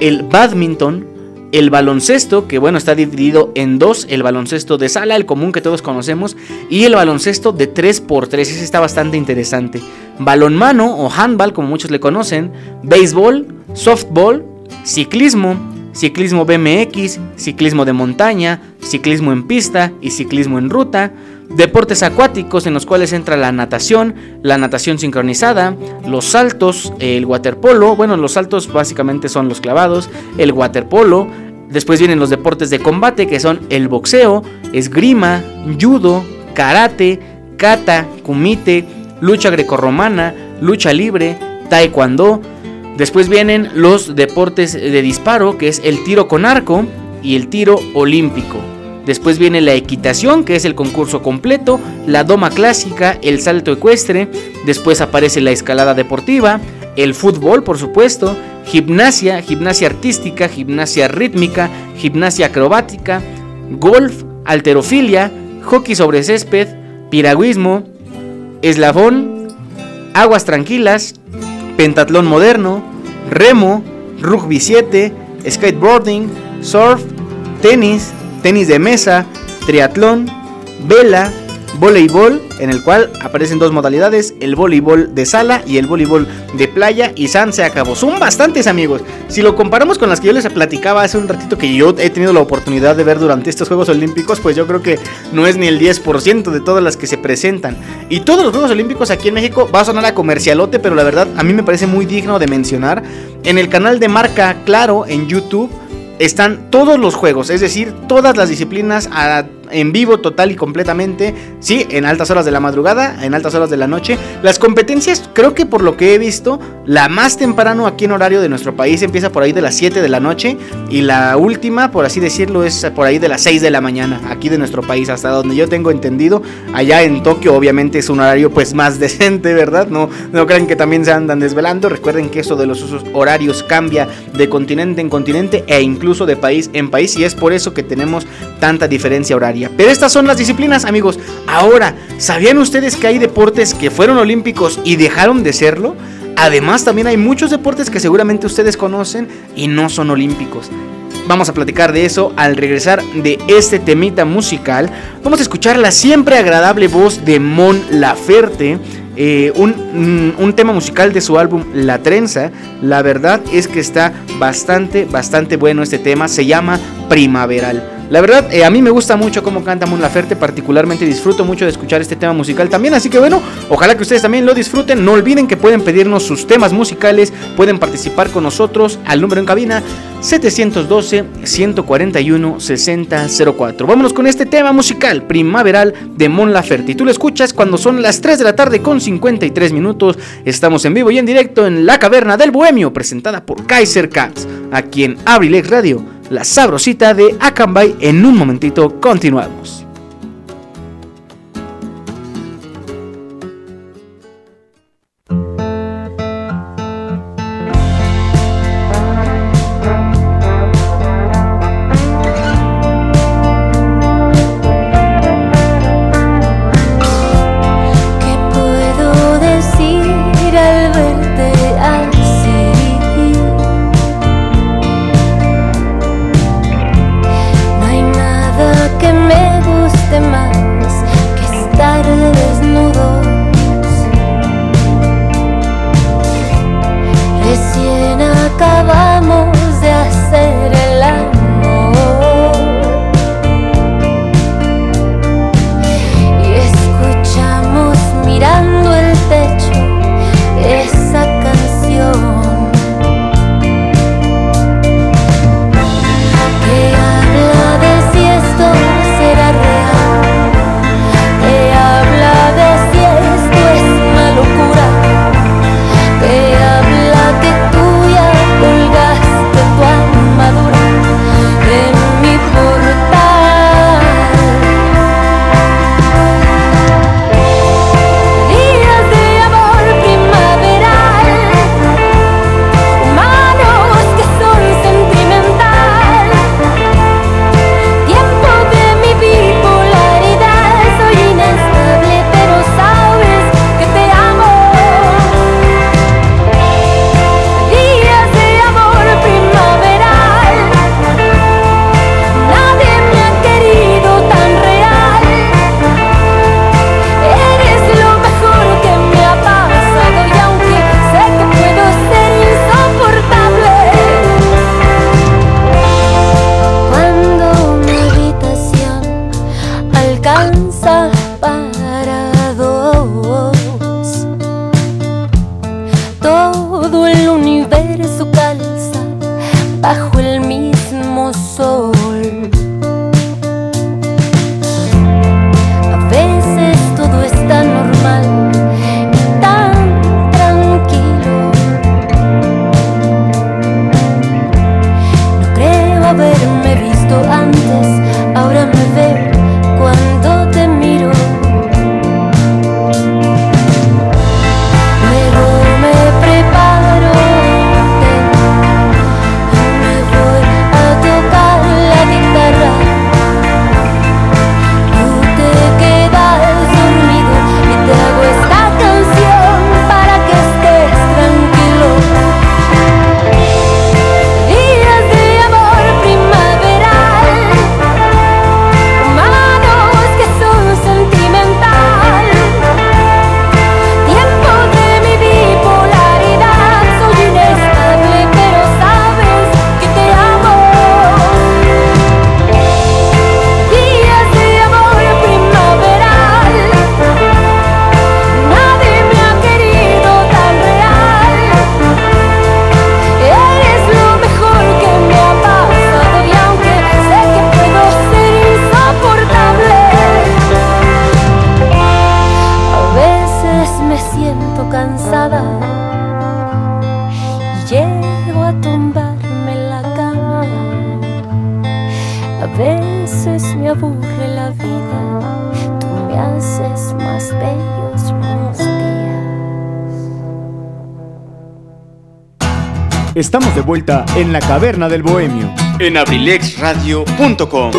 el badminton, el baloncesto, que bueno, está dividido en dos, el baloncesto de sala, el común que todos conocemos, y el baloncesto de 3x3, ese está bastante interesante. Balonmano o handball, como muchos le conocen, béisbol, softball, ciclismo, ciclismo BMX, ciclismo de montaña, ciclismo en pista y ciclismo en ruta, deportes acuáticos en los cuales entra la natación, la natación sincronizada, los saltos, el waterpolo, bueno, los saltos básicamente son los clavados, el waterpolo, después vienen los deportes de combate que son el boxeo, esgrima, judo, karate, kata, kumite, lucha grecorromana, lucha libre, taekwondo, Después vienen los deportes de disparo, que es el tiro con arco y el tiro olímpico. Después viene la equitación, que es el concurso completo, la doma clásica, el salto ecuestre, después aparece la escalada deportiva, el fútbol, por supuesto, gimnasia, gimnasia artística, gimnasia rítmica, gimnasia acrobática, golf, alterofilia, hockey sobre césped, piragüismo, eslabón, aguas tranquilas, pentatlón moderno, remo, rugby 7, skateboarding, surf, tenis, tenis de mesa, triatlón, vela, voleibol, en el cual aparecen dos modalidades, el voleibol de sala y el voleibol de playa, y San se acabó. Son bastantes amigos. Si lo comparamos con las que yo les platicaba hace un ratito que yo he tenido la oportunidad de ver durante estos Juegos Olímpicos, pues yo creo que no es ni el 10% de todas las que se presentan. Y todos los Juegos Olímpicos aquí en México va a sonar a comercialote, pero la verdad a mí me parece muy digno de mencionar. En el canal de Marca Claro en YouTube están todos los juegos, es decir, todas las disciplinas a, en vivo total y completamente, sí, en altas horas de la madrugada, en altas horas de la noche. Las competencias, creo que por lo que he visto, la más temprano aquí en horario de nuestro país empieza por ahí de las 7 de la noche y la última, por así decirlo, es por ahí de las 6 de la mañana, aquí de nuestro país, hasta donde yo tengo entendido. Allá en Tokio obviamente es un horario pues más decente, ¿verdad? No, no crean que también se andan desvelando, recuerden que eso de los usos horarios cambia de continente en continente e incluso de país en país y es por eso que tenemos tanta diferencia horaria. Pero estas son las disciplinas, amigos. Ahora, ¿sabían ustedes que hay deportes que fueron olímpicos y dejaron de serlo? Además, también hay muchos deportes que seguramente ustedes conocen y no son olímpicos. Vamos a platicar de eso al regresar de este temita musical. Vamos a escuchar la siempre agradable voz de Mon Laferte. Eh, un, mm, un, tema musical de su álbum La Trenza. La verdad es que está bastante, bastante bueno este tema. Se llama Primaveral. La verdad, eh, a mí me gusta mucho cómo canta Mon Laferte, particularmente disfruto mucho de escuchar este tema musical también, así que bueno, ojalá que ustedes también lo disfruten. No olviden que pueden pedirnos sus temas musicales, pueden participar con nosotros al número en cabina 712-141-6004. Vámonos con este tema musical primaveral de Mon Laferte. Y tú lo escuchas cuando son las 3 de la tarde con 53 minutos. Estamos en vivo y en directo en La Caverna del Bohemio, presentada por Kaiser Cats, aquí en Abrilex Radio la sabrosita de Akanbay. En un momentito continuamos. Vuelta en la caverna del bohemio. En abrilexradio.com.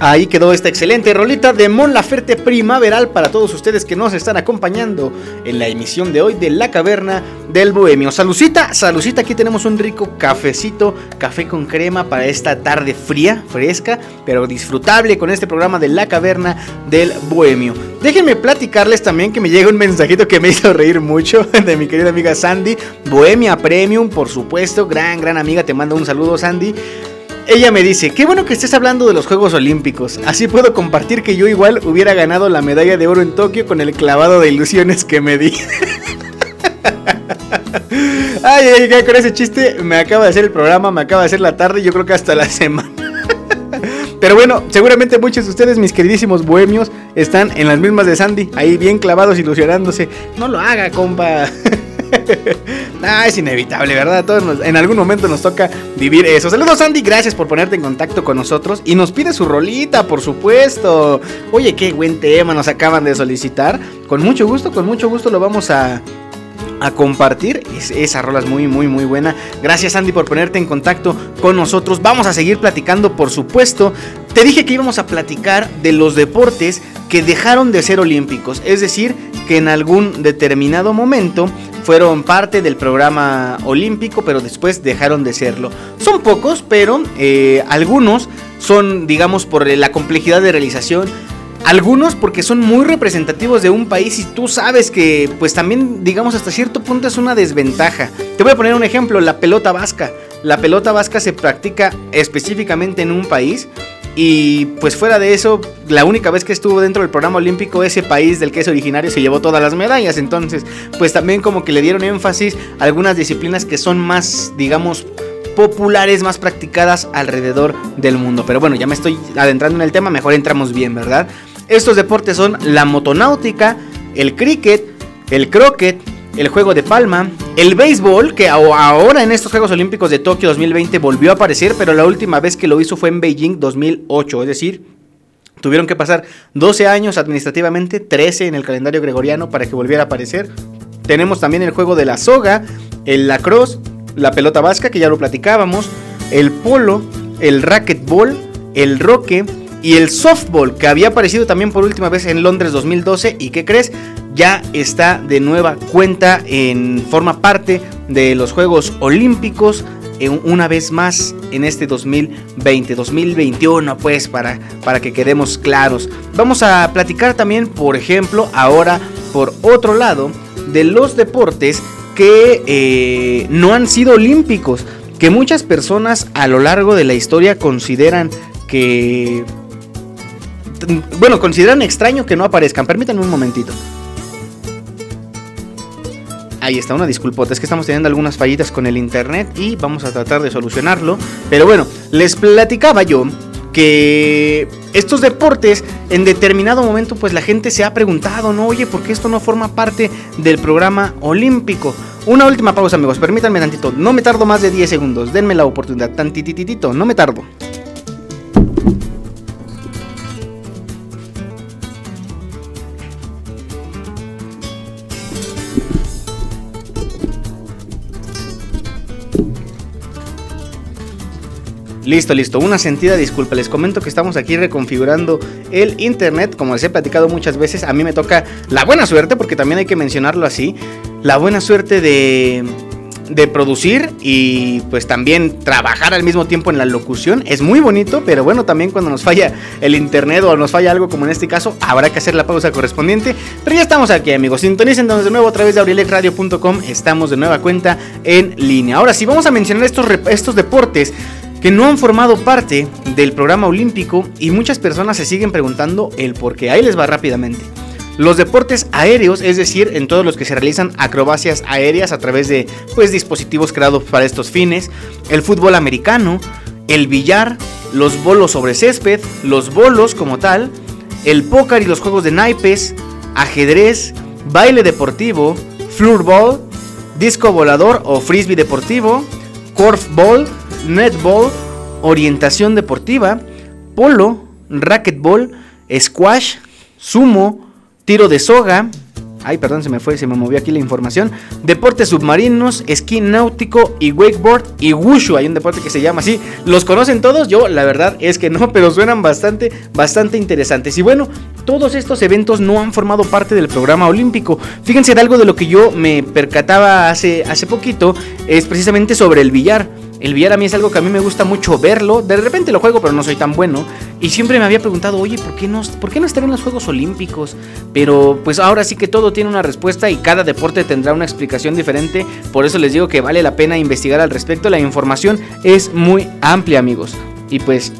Ahí quedó esta excelente rolita de Mon Laferte primaveral para todos ustedes que nos están acompañando en la emisión de hoy de La Caverna del Bohemio. Salucita, salucita, aquí tenemos un rico cafecito, café con crema para esta tarde fría, fresca, pero disfrutable con este programa de La Caverna del Bohemio. Déjenme platicarles también que me llega un mensajito que me hizo reír mucho de mi querida amiga Sandy, Bohemia Premium, por supuesto, gran, gran amiga, te mando un saludo Sandy. Ella me dice, qué bueno que estés hablando de los Juegos Olímpicos. Así puedo compartir que yo igual hubiera ganado la medalla de oro en Tokio con el clavado de ilusiones que me di. ay, ay, ay, con ese chiste me acaba de hacer el programa, me acaba de hacer la tarde, yo creo que hasta la semana. Pero bueno, seguramente muchos de ustedes, mis queridísimos bohemios, están en las mismas de Sandy, ahí bien clavados, ilusionándose. No lo haga, compa. ah, es inevitable, ¿verdad? Todos en algún momento nos toca vivir eso. Saludos, Andy. Gracias por ponerte en contacto con nosotros. Y nos pide su rolita, por supuesto. Oye, qué buen tema nos acaban de solicitar. Con mucho gusto, con mucho gusto lo vamos a, a compartir. esa rola es muy, muy, muy buena. Gracias, Andy, por ponerte en contacto con nosotros. Vamos a seguir platicando, por supuesto. Te dije que íbamos a platicar de los deportes que dejaron de ser olímpicos. Es decir, que en algún determinado momento fueron parte del programa olímpico, pero después dejaron de serlo. Son pocos, pero eh, algunos son, digamos, por la complejidad de realización. Algunos porque son muy representativos de un país y tú sabes que pues también digamos hasta cierto punto es una desventaja. Te voy a poner un ejemplo, la pelota vasca. La pelota vasca se practica específicamente en un país y pues fuera de eso, la única vez que estuvo dentro del programa olímpico, ese país del que es originario se llevó todas las medallas. Entonces, pues también como que le dieron énfasis a algunas disciplinas que son más, digamos, populares, más practicadas alrededor del mundo. Pero bueno, ya me estoy adentrando en el tema, mejor entramos bien, ¿verdad? Estos deportes son la motonáutica, el cricket, el croquet, el juego de palma, el béisbol, que ahora en estos Juegos Olímpicos de Tokio 2020 volvió a aparecer, pero la última vez que lo hizo fue en Beijing 2008, es decir, tuvieron que pasar 12 años administrativamente, 13 en el calendario gregoriano para que volviera a aparecer. Tenemos también el juego de la soga, el lacrosse, la pelota vasca, que ya lo platicábamos, el polo, el racquetball, el roque, y el softball, que había aparecido también por última vez en Londres 2012. ¿Y qué crees? Ya está de nueva cuenta en forma parte de los Juegos Olímpicos una vez más en este 2020, 2021, pues para, para que quedemos claros. Vamos a platicar también, por ejemplo, ahora por otro lado, de los deportes que eh, no han sido olímpicos, que muchas personas a lo largo de la historia consideran que bueno, consideran extraño que no aparezcan. Permítanme un momentito. Ahí está, una disculpota, es que estamos teniendo algunas fallitas con el internet y vamos a tratar de solucionarlo. Pero bueno, les platicaba yo que estos deportes en determinado momento pues la gente se ha preguntado, no, oye, ¿por qué esto no forma parte del programa olímpico? Una última pausa amigos, permítanme tantito, no me tardo más de 10 segundos, denme la oportunidad, tantititito, no me tardo. Listo, listo. Una sentida disculpa. Les comento que estamos aquí reconfigurando el internet. Como les he platicado muchas veces, a mí me toca la buena suerte, porque también hay que mencionarlo así. La buena suerte de, de producir y pues también trabajar al mismo tiempo en la locución. Es muy bonito, pero bueno, también cuando nos falla el internet o nos falla algo como en este caso, habrá que hacer la pausa correspondiente. Pero ya estamos aquí, amigos. Sintonicen de nuevo a través de abrilexradio.com. Estamos de nueva cuenta en línea. Ahora sí, vamos a mencionar estos, estos deportes que no han formado parte del programa olímpico y muchas personas se siguen preguntando el por qué. Ahí les va rápidamente. Los deportes aéreos, es decir, en todos los que se realizan acrobacias aéreas a través de pues, dispositivos creados para estos fines, el fútbol americano, el billar, los bolos sobre césped, los bolos como tal, el póker y los juegos de naipes, ajedrez, baile deportivo, floorball, disco volador o frisbee deportivo, corfball, netball, orientación deportiva, polo, racquetball, squash, sumo, tiro de soga, Ay, perdón, se me fue, se me movió aquí la información. Deportes submarinos, esquí náutico y wakeboard y wushu. Hay un deporte que se llama así. ¿Los conocen todos? Yo, la verdad es que no, pero suenan bastante, bastante interesantes. Y bueno, todos estos eventos no han formado parte del programa olímpico. Fíjense de algo de lo que yo me percataba hace, hace poquito, es precisamente sobre el billar. El billar a mí es algo que a mí me gusta mucho verlo. De repente lo juego, pero no soy tan bueno. Y siempre me había preguntado, oye, ¿por qué no, ¿por qué no estar en los Juegos Olímpicos? Pero pues ahora sí que todo tiene una respuesta y cada deporte tendrá una explicación diferente. Por eso les digo que vale la pena investigar al respecto. La información es muy amplia, amigos. Y pues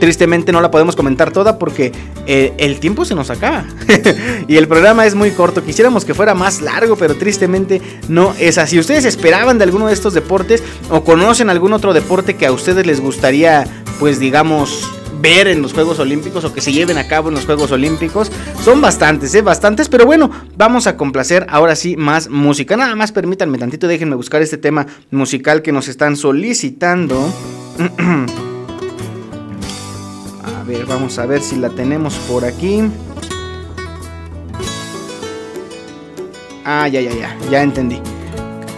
Tristemente no la podemos comentar toda porque eh, el tiempo se nos acaba. y el programa es muy corto. Quisiéramos que fuera más largo, pero tristemente no es así. ¿Ustedes esperaban de alguno de estos deportes o conocen algún otro deporte que a ustedes les gustaría, pues digamos, ver en los Juegos Olímpicos o que se lleven a cabo en los Juegos Olímpicos. Son bastantes, ¿eh? Bastantes, pero bueno, vamos a complacer ahora sí más música. Nada más permítanme tantito, déjenme buscar este tema musical que nos están solicitando. ver, vamos a ver si la tenemos por aquí. Ah, ya, ya, ya, ya entendí.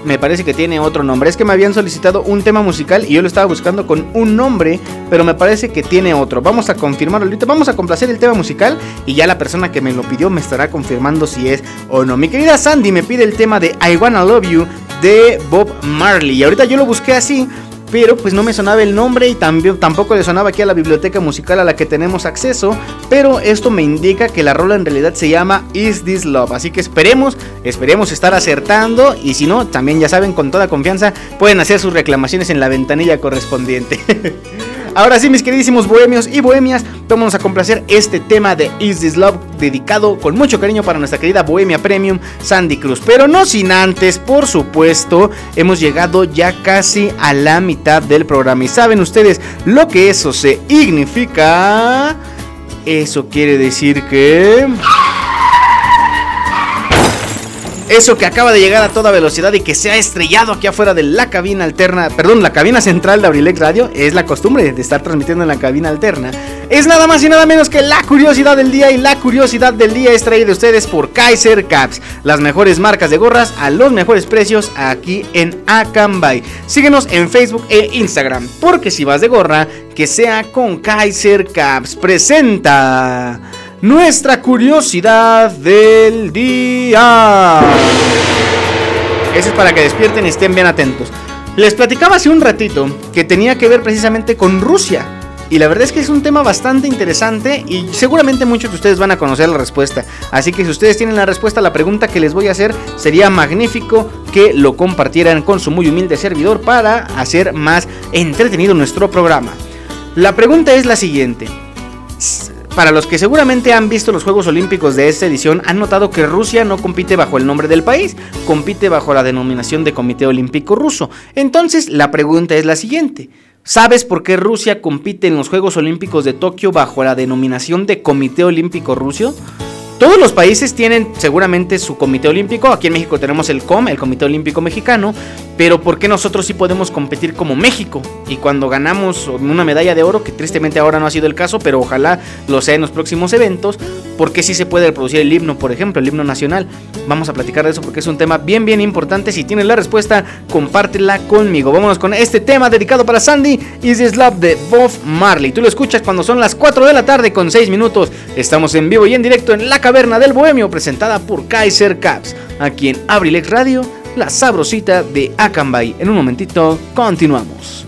Me parece que tiene otro nombre. Es que me habían solicitado un tema musical y yo lo estaba buscando con un nombre, pero me parece que tiene otro. Vamos a confirmarlo ahorita. Vamos a complacer el tema musical y ya la persona que me lo pidió me estará confirmando si es o no. Mi querida Sandy me pide el tema de I Wanna Love You de Bob Marley. Y ahorita yo lo busqué así pero pues no me sonaba el nombre y también, tampoco le sonaba aquí a la biblioteca musical a la que tenemos acceso, pero esto me indica que la rola en realidad se llama Is This Love, así que esperemos, esperemos estar acertando y si no, también ya saben, con toda confianza pueden hacer sus reclamaciones en la ventanilla correspondiente. Ahora sí, mis queridísimos bohemios y bohemias, vamos a complacer este tema de Is This Love dedicado con mucho cariño para nuestra querida Bohemia Premium Sandy Cruz. Pero no sin antes, por supuesto, hemos llegado ya casi a la mitad del programa. Y saben ustedes lo que eso significa. Eso quiere decir que... Eso que acaba de llegar a toda velocidad y que se ha estrellado aquí afuera de la cabina alterna, perdón, la cabina central de Abrilex Radio, es la costumbre de estar transmitiendo en la cabina alterna. Es nada más y nada menos que la curiosidad del día y la curiosidad del día es traída de ustedes por Kaiser Caps, las mejores marcas de gorras a los mejores precios aquí en Acambay. Síguenos en Facebook e Instagram, porque si vas de gorra, que sea con Kaiser Caps. Presenta nuestra curiosidad del día. Eso es para que despierten y estén bien atentos. Les platicaba hace un ratito que tenía que ver precisamente con Rusia. Y la verdad es que es un tema bastante interesante y seguramente muchos de ustedes van a conocer la respuesta. Así que si ustedes tienen la respuesta a la pregunta que les voy a hacer, sería magnífico que lo compartieran con su muy humilde servidor para hacer más entretenido nuestro programa. La pregunta es la siguiente. Para los que seguramente han visto los Juegos Olímpicos de esta edición, han notado que Rusia no compite bajo el nombre del país, compite bajo la denominación de Comité Olímpico Ruso. Entonces, la pregunta es la siguiente. ¿Sabes por qué Rusia compite en los Juegos Olímpicos de Tokio bajo la denominación de Comité Olímpico Ruso? Todos los países tienen seguramente su comité olímpico. Aquí en México tenemos el COM, el Comité Olímpico Mexicano. Pero ¿por qué nosotros sí podemos competir como México? Y cuando ganamos una medalla de oro, que tristemente ahora no ha sido el caso, pero ojalá lo sea en los próximos eventos, ¿por qué sí se puede reproducir el himno, por ejemplo, el himno nacional? Vamos a platicar de eso porque es un tema bien, bien importante. Si tienes la respuesta, compártela conmigo. Vámonos con este tema dedicado para Sandy, This Love de Bob Marley. Tú lo escuchas cuando son las 4 de la tarde con 6 minutos. Estamos en vivo y en directo en la Caverna del Bohemio, presentada por Kaiser Caps, aquí en Abrilex Radio, la sabrosita de Acambay. En un momentito, continuamos.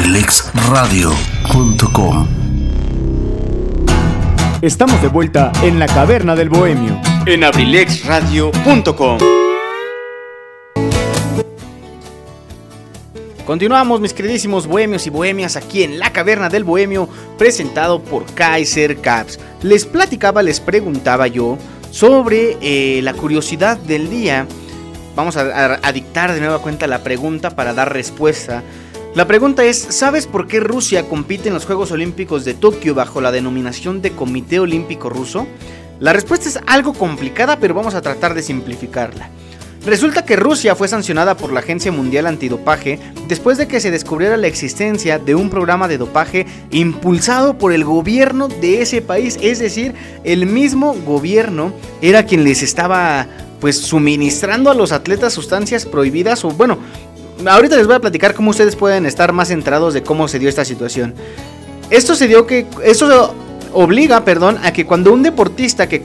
abrilexradio.com. Estamos de vuelta en la caverna del bohemio en abrilexradio.com. Continuamos mis queridísimos bohemios y bohemias aquí en la caverna del bohemio presentado por Kaiser Caps. Les platicaba, les preguntaba yo sobre eh, la curiosidad del día. Vamos a, a dictar de nueva cuenta la pregunta para dar respuesta la pregunta es, ¿sabes por qué Rusia compite en los Juegos Olímpicos de Tokio bajo la denominación de Comité Olímpico Ruso? La respuesta es algo complicada, pero vamos a tratar de simplificarla. Resulta que Rusia fue sancionada por la Agencia Mundial Antidopaje después de que se descubriera la existencia de un programa de dopaje impulsado por el gobierno de ese país, es decir, el mismo gobierno era quien les estaba pues suministrando a los atletas sustancias prohibidas o bueno, ahorita les voy a platicar cómo ustedes pueden estar más centrados de cómo se dio esta situación. Esto se dio que. Esto obliga, perdón, a que cuando un deportista que,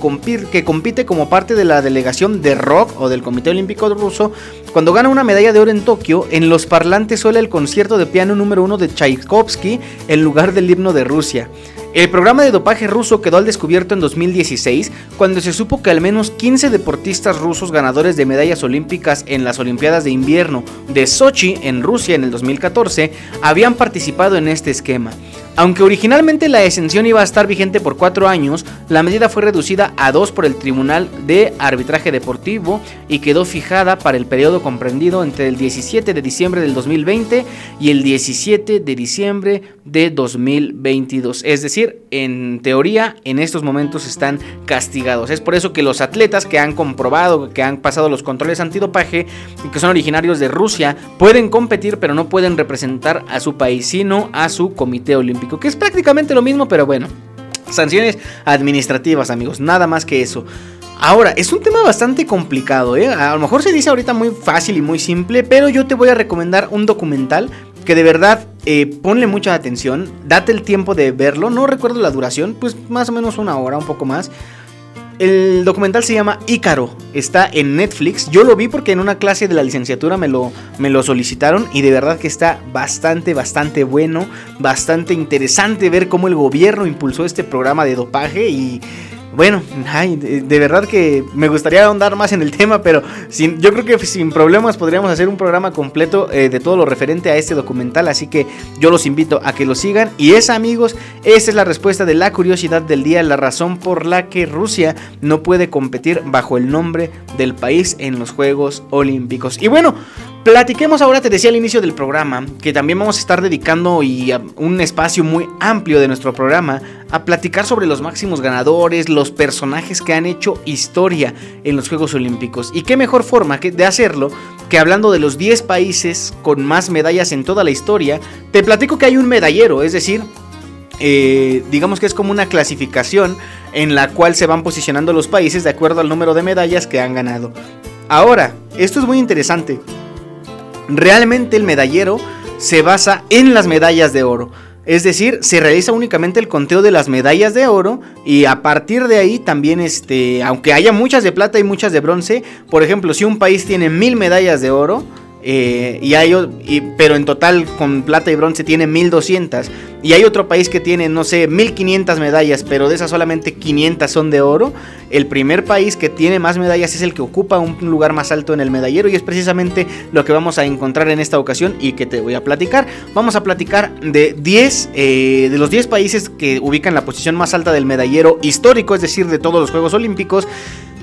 que compite como parte de la delegación de rock o del Comité Olímpico Ruso, cuando gana una medalla de oro en Tokio, en los parlantes suele el concierto de piano número uno de Tchaikovsky en lugar del himno de Rusia. El programa de dopaje ruso quedó al descubierto en 2016, cuando se supo que al menos 15 deportistas rusos ganadores de medallas olímpicas en las Olimpiadas de Invierno de Sochi en Rusia en el 2014 habían participado en este esquema. Aunque originalmente la exención iba a estar vigente por cuatro años, la medida fue reducida a dos por el Tribunal de Arbitraje Deportivo y quedó fijada para el periodo comprendido entre el 17 de diciembre del 2020 y el 17 de diciembre de 2022. Es decir, en teoría, en estos momentos están castigados. Es por eso que los atletas que han comprobado que han pasado los controles antidopaje, que son originarios de Rusia, pueden competir, pero no pueden representar a su país, sino a su comité olímpico que es prácticamente lo mismo, pero bueno. Sanciones administrativas, amigos, nada más que eso. Ahora, es un tema bastante complicado, ¿eh? A lo mejor se dice ahorita muy fácil y muy simple, pero yo te voy a recomendar un documental que de verdad eh, ponle mucha atención, date el tiempo de verlo, no recuerdo la duración, pues más o menos una hora, un poco más. El documental se llama Ícaro, está en Netflix. Yo lo vi porque en una clase de la licenciatura me lo, me lo solicitaron y de verdad que está bastante, bastante bueno, bastante interesante ver cómo el gobierno impulsó este programa de dopaje y bueno, de, verdad que me gustaría ahondar más en el tema, pero sin, yo creo que sin problemas podríamos hacer un programa completo eh, de todo lo referente a este documental, así que yo los invito a que lo sigan. Y esa, amigos, esa es la respuesta de la curiosidad del día, la razón por la que Rusia no puede competir bajo el nombre del país en los Juegos Olímpicos. Y bueno, Platiquemos ahora, te decía al inicio del programa, que también vamos a estar dedicando y un espacio muy amplio de nuestro programa a platicar sobre los máximos ganadores, los personajes que han hecho historia en los Juegos Olímpicos. Y qué mejor forma de hacerlo que hablando de los 10 países con más medallas en toda la historia, te platico que hay un medallero, es decir, eh, digamos que es como una clasificación en la cual se van posicionando los países de acuerdo al número de medallas que han ganado. Ahora, esto es muy interesante realmente el medallero se basa en las medallas de oro. Es decir, se realiza únicamente el conteo de las medallas de oro y a partir de ahí también, este, aunque haya muchas de plata y muchas de bronce, por ejemplo, si un país tiene mil medallas de oro, eh, y hay, pero en total con plata y bronce tiene 1200. Y hay otro país que tiene, no sé, 1500 medallas, pero de esas solamente 500 son de oro. El primer país que tiene más medallas es el que ocupa un lugar más alto en el medallero y es precisamente lo que vamos a encontrar en esta ocasión y que te voy a platicar. Vamos a platicar de 10, eh, de los 10 países que ubican la posición más alta del medallero histórico, es decir, de todos los Juegos Olímpicos.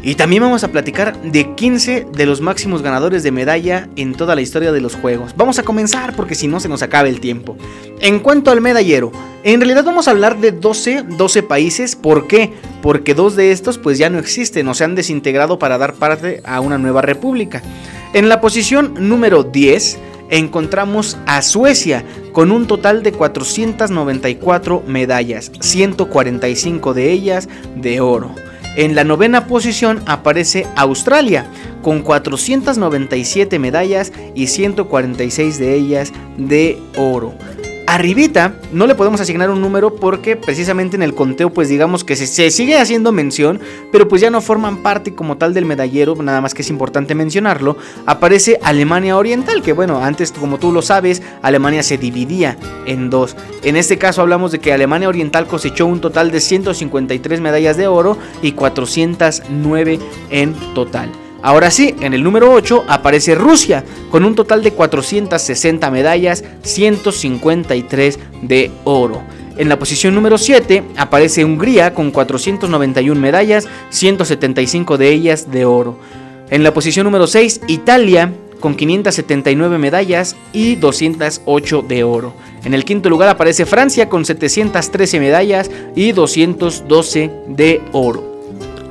Y también vamos a platicar de 15 de los máximos ganadores de medalla en toda la historia de los Juegos. Vamos a comenzar porque si no se nos acaba el tiempo. En cuanto al medallero, en realidad vamos a hablar de 12, 12 países. ¿Por qué? Porque dos de estos pues ya no existen o se han desintegrado para dar parte a una nueva república. En la posición número 10 encontramos a Suecia con un total de 494 medallas, 145 de ellas de oro. En la novena posición aparece Australia con 497 medallas y 146 de ellas de oro. Arribita no le podemos asignar un número porque precisamente en el conteo pues digamos que se, sigue haciendo mención, pero pues ya no forman parte como tal del medallero, nada más que es importante mencionarlo. Aparece Alemania Oriental, que bueno, antes como tú lo sabes, Alemania se dividía en dos. En este caso hablamos de que Alemania Oriental cosechó un total de 153 medallas de oro y 409 en total. Ahora sí, en el número 8 aparece Rusia con un total de 460 medallas, 153 de oro. En la posición número 7 aparece Hungría con 491 medallas, 175 de ellas de oro. En la posición número 6 Italia con 579 medallas y 208 de oro. En el quinto lugar aparece Francia con 713 medallas y 212 de oro.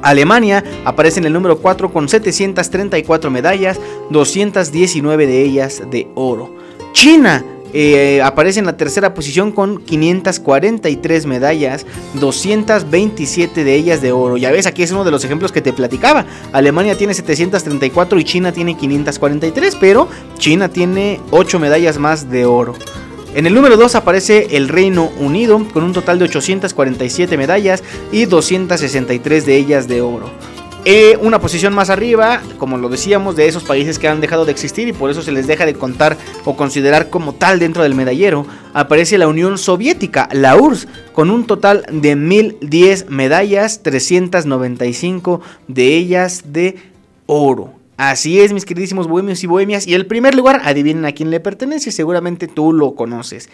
Alemania aparece en el número 4 con 734 medallas, 219 de ellas de oro. China eh, aparece en la tercera posición con 543 medallas, 227 de ellas de oro. Ya ves, aquí es uno de los ejemplos que te platicaba. Alemania tiene 734 y China tiene 543, pero China tiene 8 medallas más de oro. En el número 2 aparece el Reino Unido con un total de 847 medallas y 263 de ellas de oro. Eh, una posición más arriba, como lo decíamos, de esos países que han dejado de existir y por eso se les deja de contar o considerar como tal dentro del medallero, aparece la Unión Soviética, la URSS, con un total de 1010 medallas, 395 de ellas de oro. Así es, mis queridísimos bohemios y bohemias. Y el primer lugar, adivinen a quién le pertenece, seguramente tú lo conoces.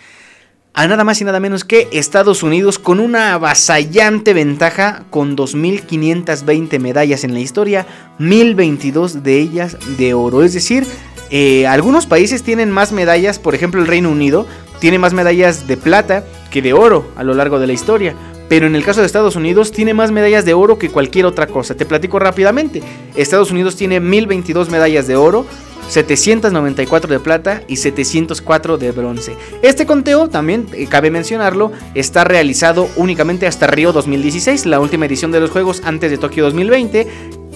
A nada más y nada menos que Estados Unidos con una avasallante ventaja con 2.520 medallas en la historia, 1.022 de ellas de oro. Es decir, eh, algunos países tienen más medallas, por ejemplo el Reino Unido tiene más medallas de plata que de oro a lo largo de la historia pero en el caso de Estados Unidos tiene más medallas de oro que cualquier otra cosa. Te platico rápidamente. Estados Unidos tiene 1022 medallas de oro, 794 de plata y 704 de bronce. Este conteo, también eh, cabe mencionarlo, está realizado únicamente hasta Río 2016, la última edición de los Juegos antes de Tokio 2020,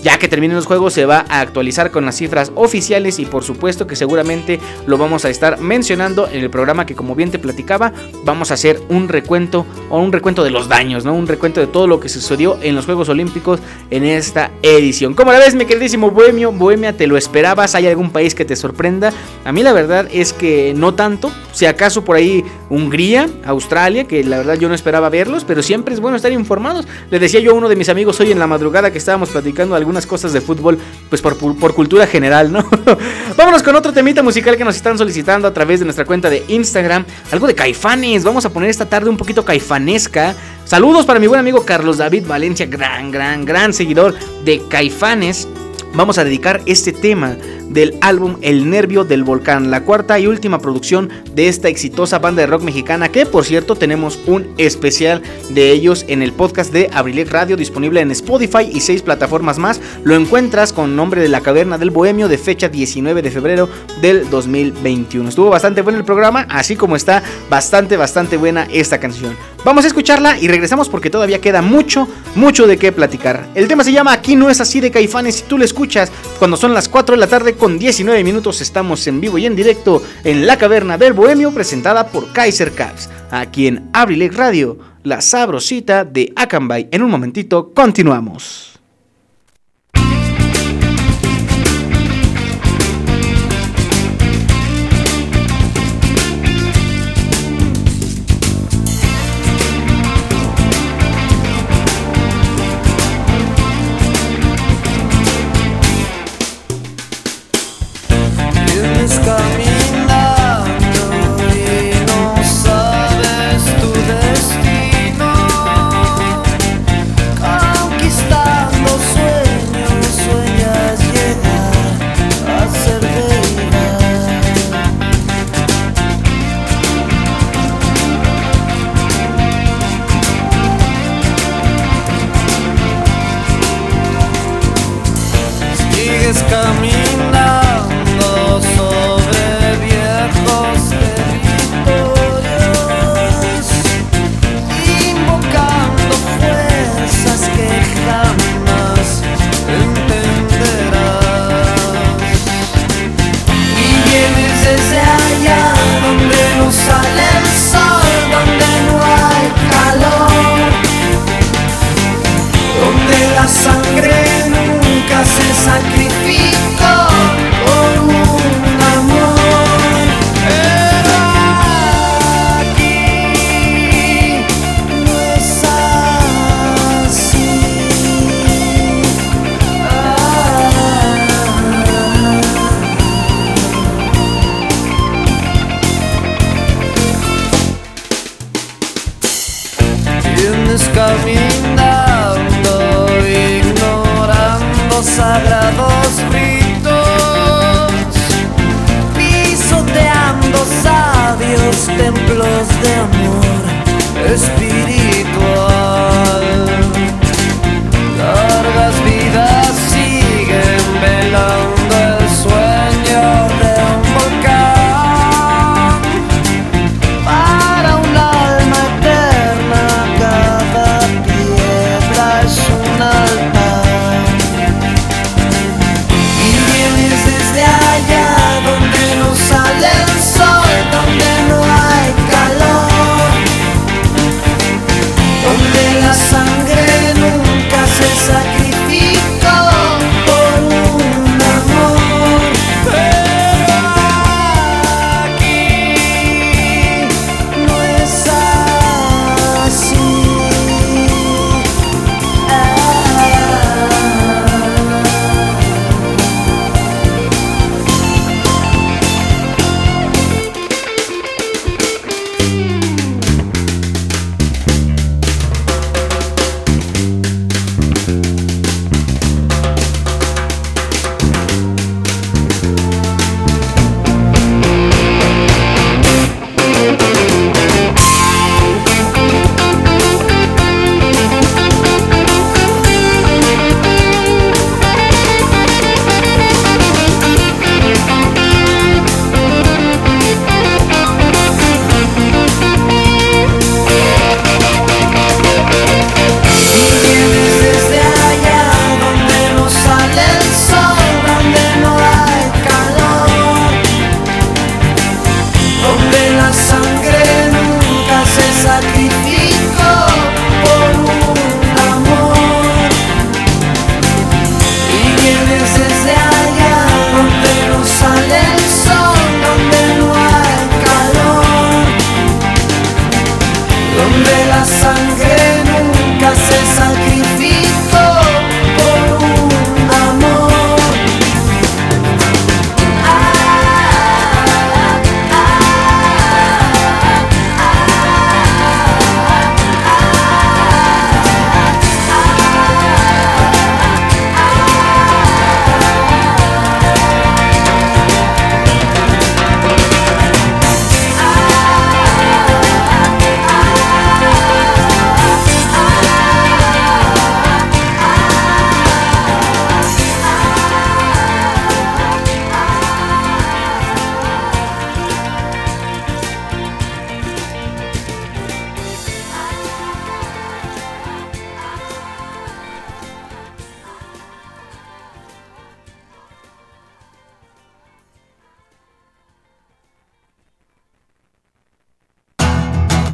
ya que terminen los juegos se va a actualizar con las cifras oficiales y por supuesto que seguramente lo vamos a estar mencionando en el programa que como bien te platicaba vamos a hacer un recuento o un recuento de los daños, ¿no? Un recuento de todo lo que sucedió en los Juegos Olímpicos en esta edición. Como la ves mi queridísimo Bohemio, Bohemia, ¿te lo esperabas? ¿Hay algún país que te sorprenda? A mí la verdad es que no tanto, si acaso por ahí Hungría, Australia, que la verdad yo no esperaba verlos, pero siempre es bueno estar informados. Le decía yo a uno de mis amigos hoy en la madrugada que estábamos platicando algún unas cosas de fútbol, pues por, cultura general, ¿no? Vámonos con otro temita musical que nos están solicitando a través de nuestra cuenta de Instagram. Algo de caifanes. Vamos a poner esta tarde un poquito caifanesca. Saludos para mi buen amigo Carlos David Valencia, gran, gran, gran seguidor de caifanes. Vamos a dedicar este tema del álbum El Nervio del Volcán, la cuarta y última producción de esta exitosa banda de rock mexicana que por cierto tenemos un especial de ellos en el podcast de Abrilec Radio disponible en Spotify y seis plataformas más. Lo encuentras con nombre de La Caverna del Bohemio de fecha 19 de febrero del 2021. Estuvo bastante bueno el programa, así como está bastante, bastante buena esta canción. Vamos a escucharla y regresamos porque todavía queda mucho, mucho de qué platicar. El tema se llama Aquí no es así de caifanes si tú lo escuchas cuando son las 4 de la tarde con 19 minutos estamos en vivo y en directo en la caverna del Bohemio presentada por Kaiser Caps, aquí en Abrilec Radio, la sabrosita de Akanbay. En un momentito continuamos.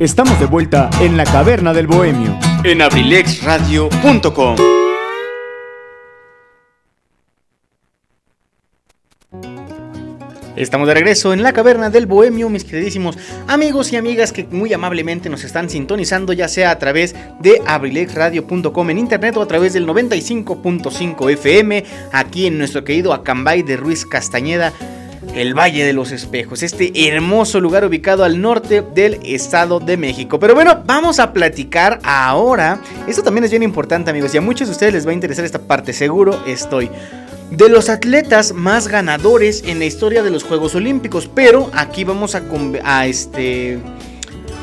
Estamos de vuelta en la caverna del bohemio en abrilexradio.com. Estamos de regreso en la caverna del bohemio, mis queridísimos amigos y amigas que muy amablemente nos están sintonizando, ya sea a través de abrilexradio.com en internet o a través del 95.5 FM, aquí en nuestro querido Acambay de Ruiz Castañeda el Valle de los Espejos, este hermoso lugar ubicado al norte del Estado de México. Pero bueno, vamos a platicar ahora, esto también es bien importante amigos, y a muchos de ustedes les va a interesar esta parte, seguro estoy de los atletas más ganadores en la historia de los Juegos Olímpicos. Pero aquí vamos a, a, este,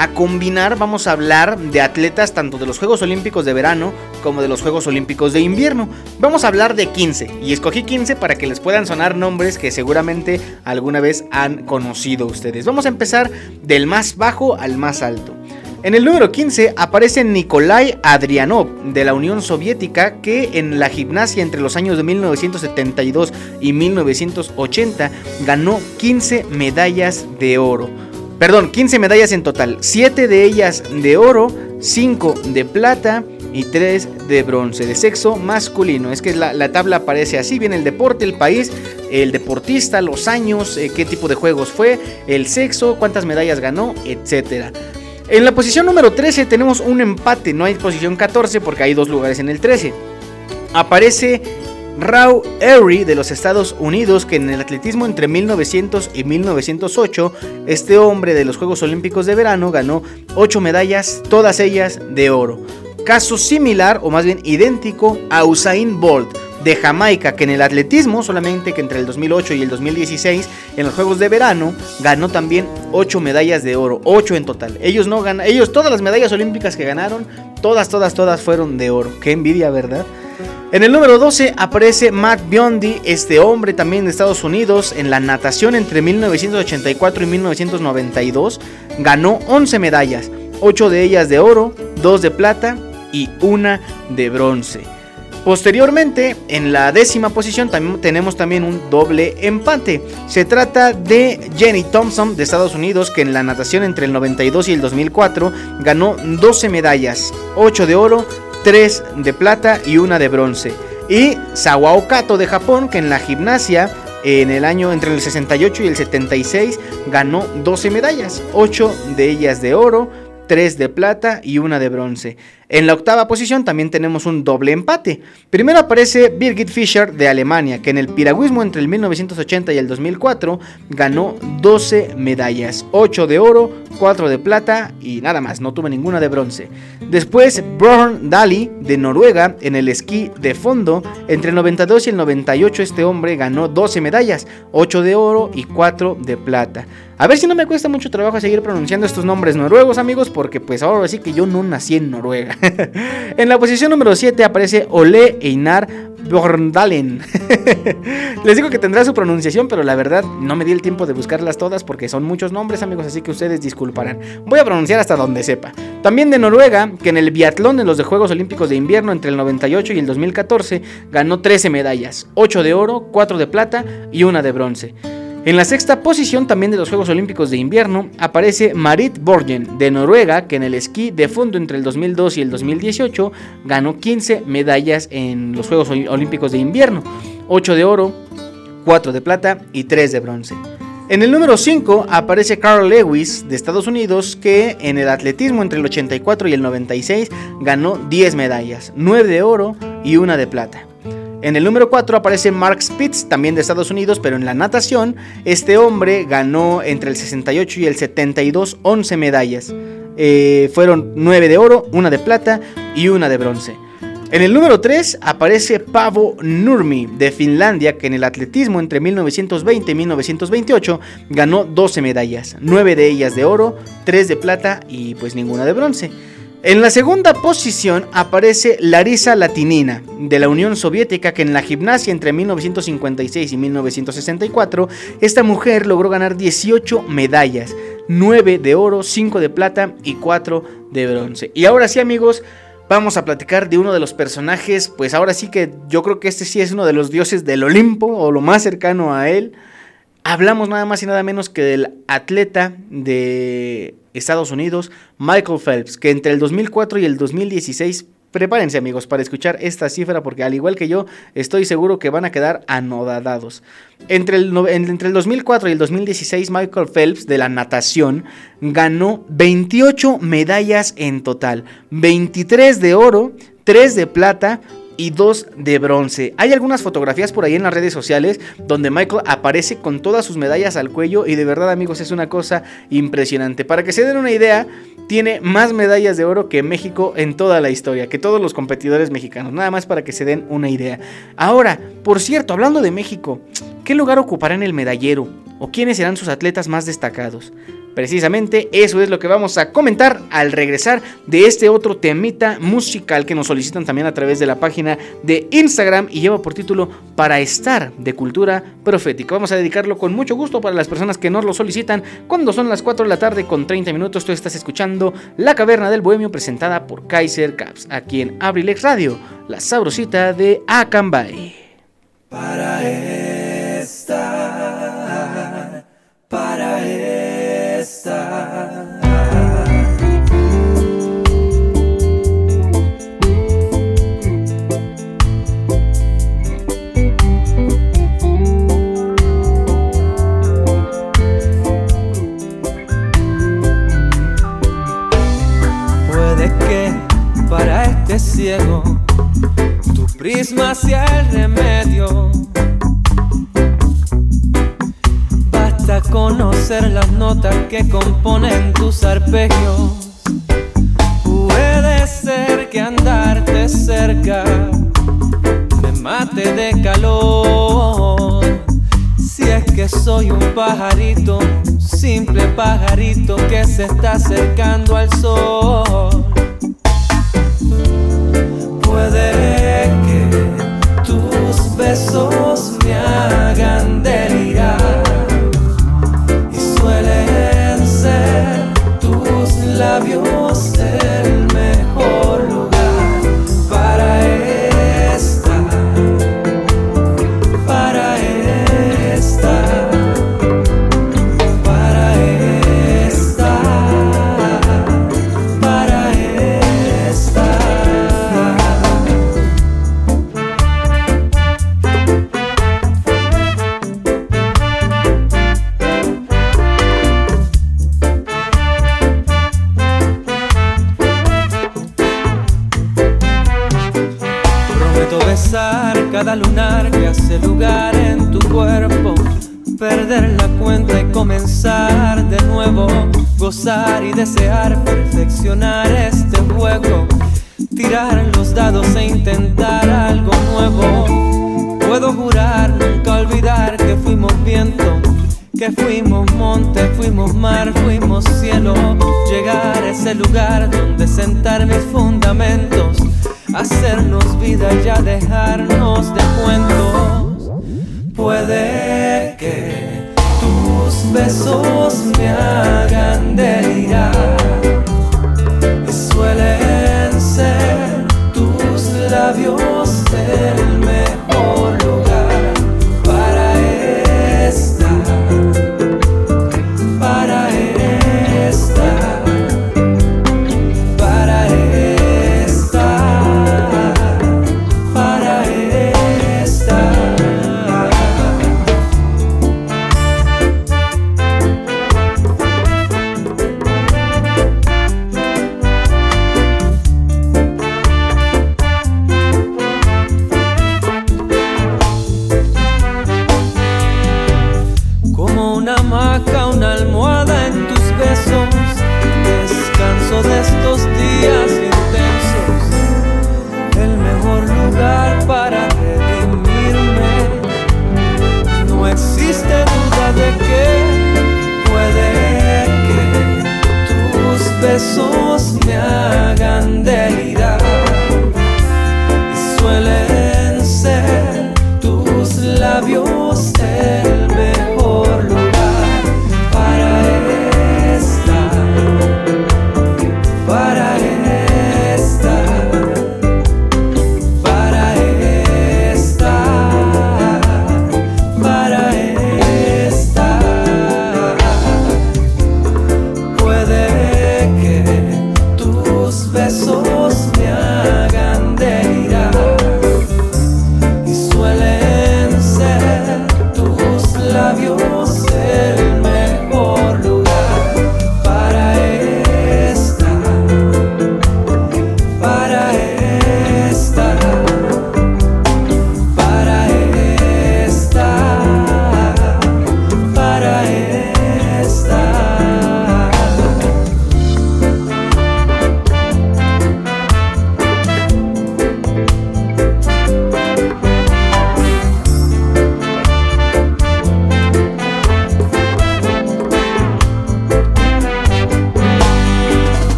a combinar, vamos a hablar de atletas tanto de los Juegos Olímpicos de verano como de los Juegos Olímpicos de invierno. Vamos a hablar de 15 y escogí 15 para que les puedan sonar nombres que seguramente alguna vez han conocido ustedes. Vamos a empezar del más bajo al más alto. En el número 15 aparece Nikolai Adrianov de la Unión Soviética que en la gimnasia entre los años de 1972 y 1980 ganó 15 medallas de oro. Perdón, 15 medallas en total, 7 de ellas de oro, 5 de plata y 3 de bronce, de sexo masculino. Es que la, tabla aparece así, viene el deporte, el país, el deportista, los años, eh, qué tipo de juegos fue, el sexo, cuántas medallas ganó, etcétera. En la posición número 13 tenemos un empate, no hay posición 14 porque hay dos lugares en el 13. Aparece Rao Erie de los Estados Unidos, que en el atletismo entre 1900 y 1908, este hombre de los Juegos Olímpicos de Verano ganó 8 medallas, todas ellas de oro. Caso similar, o más bien idéntico, a Usain Bolt, de Jamaica, que en el atletismo, solamente que entre el 2008 y el 2016, en los Juegos de Verano, ganó también 8 medallas de oro, 8 en total. Ellos no ganan, ellos todas las medallas olímpicas que ganaron, todas, todas, todas fueron de oro. Qué envidia, ¿verdad? En el número 12 aparece Matt Biondi, este hombre también de Estados Unidos, en la natación entre 1984 y 1992, ganó 11 medallas, 8 de ellas de oro, 2 de plata y una de bronce. Posteriormente, en la décima posición tenemos también un doble empate. Se trata de Jenny Thompson de Estados Unidos, que en la natación entre el 92 y el 2004 ganó 12 medallas, 8 de oro, 3 de plata y una de bronce. Y Sawao Kato de Japón, que en la gimnasia en el año entre el 68 y el 76 ganó 12 medallas, 8 de ellas de oro, 3 de plata y una de bronce. En la octava posición también tenemos un doble empate. Primero aparece Birgit Fischer de Alemania, que en el piragüismo entre el 1980 y el 2004 ganó 12 medallas, 8 de oro, 4 de plata y nada más, no tuvo ninguna de bronce. Después Bjorn Dali de Noruega en el esquí de fondo, entre el 92 y el 98 este hombre ganó 12 medallas, 8 de oro y 4 de plata. A ver si no me cuesta mucho trabajo seguir pronunciando estos nombres noruegos, amigos, porque pues ahora sí que yo no nací en Noruega. en la posición número 7 aparece Ole Einar Bjorndalen. Les digo que tendrá su pronunciación, pero la verdad no me di el tiempo de buscarlas todas porque son muchos nombres, amigos, así que ustedes disculparán. Voy a pronunciar hasta donde sepa. También de Noruega, que en el biatlón en los Juegos Olímpicos de Invierno entre el 98 y el 2014 ganó 13 medallas, 8 de oro, 4 de plata y una de bronce. En la sexta posición también de los Juegos Olímpicos de Invierno aparece Marit Borgen de Noruega, que en el esquí de fondo entre el 2002 y el 2018 ganó 15 medallas en los Juegos Olímpicos de Invierno, 8 de oro, 4 de plata y 3 de bronce. En el número 5 aparece Carl Lewis de Estados Unidos que en el atletismo entre el 84 y el 96 ganó 10 medallas, 9 de oro y 1 de plata. En el número 4 aparece Mark Spitz, también de Estados Unidos, pero en la natación, este hombre ganó entre el 68 y el 72 11 medallas. Eh, fueron 9 de oro, 1 de plata y 1 de bronce. En el número 3 aparece Pavo Nurmi de Finlandia, que en el atletismo entre 1920 y 1928 ganó 12 medallas, 9 de ellas de oro, 3 de plata y pues ninguna de bronce. En la segunda posición aparece Larisa Latinina, de la Unión Soviética, que en la gimnasia entre 1956 y 1964, esta mujer logró ganar 18 medallas, 9 de oro, 5 de plata y 4 de bronce. Y ahora sí amigos, vamos a platicar de uno de los personajes, pues ahora sí que yo creo que este sí es uno de los dioses del Olimpo, o lo más cercano a él. Hablamos nada más y nada menos que del atleta de Estados Unidos, Michael Phelps, que entre el 2004 y el 2016, prepárense amigos para escuchar esta cifra porque al igual que yo, estoy seguro que van a quedar anodadados. Entre el, entre el 2004 y el 2016, Michael Phelps de la natación ganó 28 medallas en total, 23 de oro, 3 de plata, y dos de bronce. Hay algunas fotografías por ahí en las redes sociales donde Michael aparece con todas sus medallas al cuello y de verdad amigos es una cosa impresionante. Para que se den una idea, tiene más medallas de oro que México en toda la historia, que todos los competidores mexicanos. Nada más para que se den una idea. Ahora, por cierto, hablando de México, ¿qué lugar ocupará en el medallero? ¿O quiénes serán sus atletas más destacados? Precisamente eso es lo que vamos a comentar al regresar de este otro temita musical que nos solicitan también a través de la página de Instagram y lleva por título Para estar de cultura profética. Vamos a dedicarlo con mucho gusto para las personas que nos lo solicitan cuando son las 4 de la tarde con 30 minutos. Tú estás escuchando La Caverna del Bohemio presentada por Kaiser Caps aquí en Abrilex Radio, la sabrosita de Acambay. Para estar, Puede que para este ciego tu prisma sea el remedio. Conocer las notas que componen tus arpegios. Puede ser que andarte cerca me mate de calor. Si es que soy un pajarito, simple pajarito que se está acercando al sol. Puede cada lunar que hace lugar en tu cuerpo. Perder la cuenta y comenzar de nuevo. Gozar y desear perfeccionar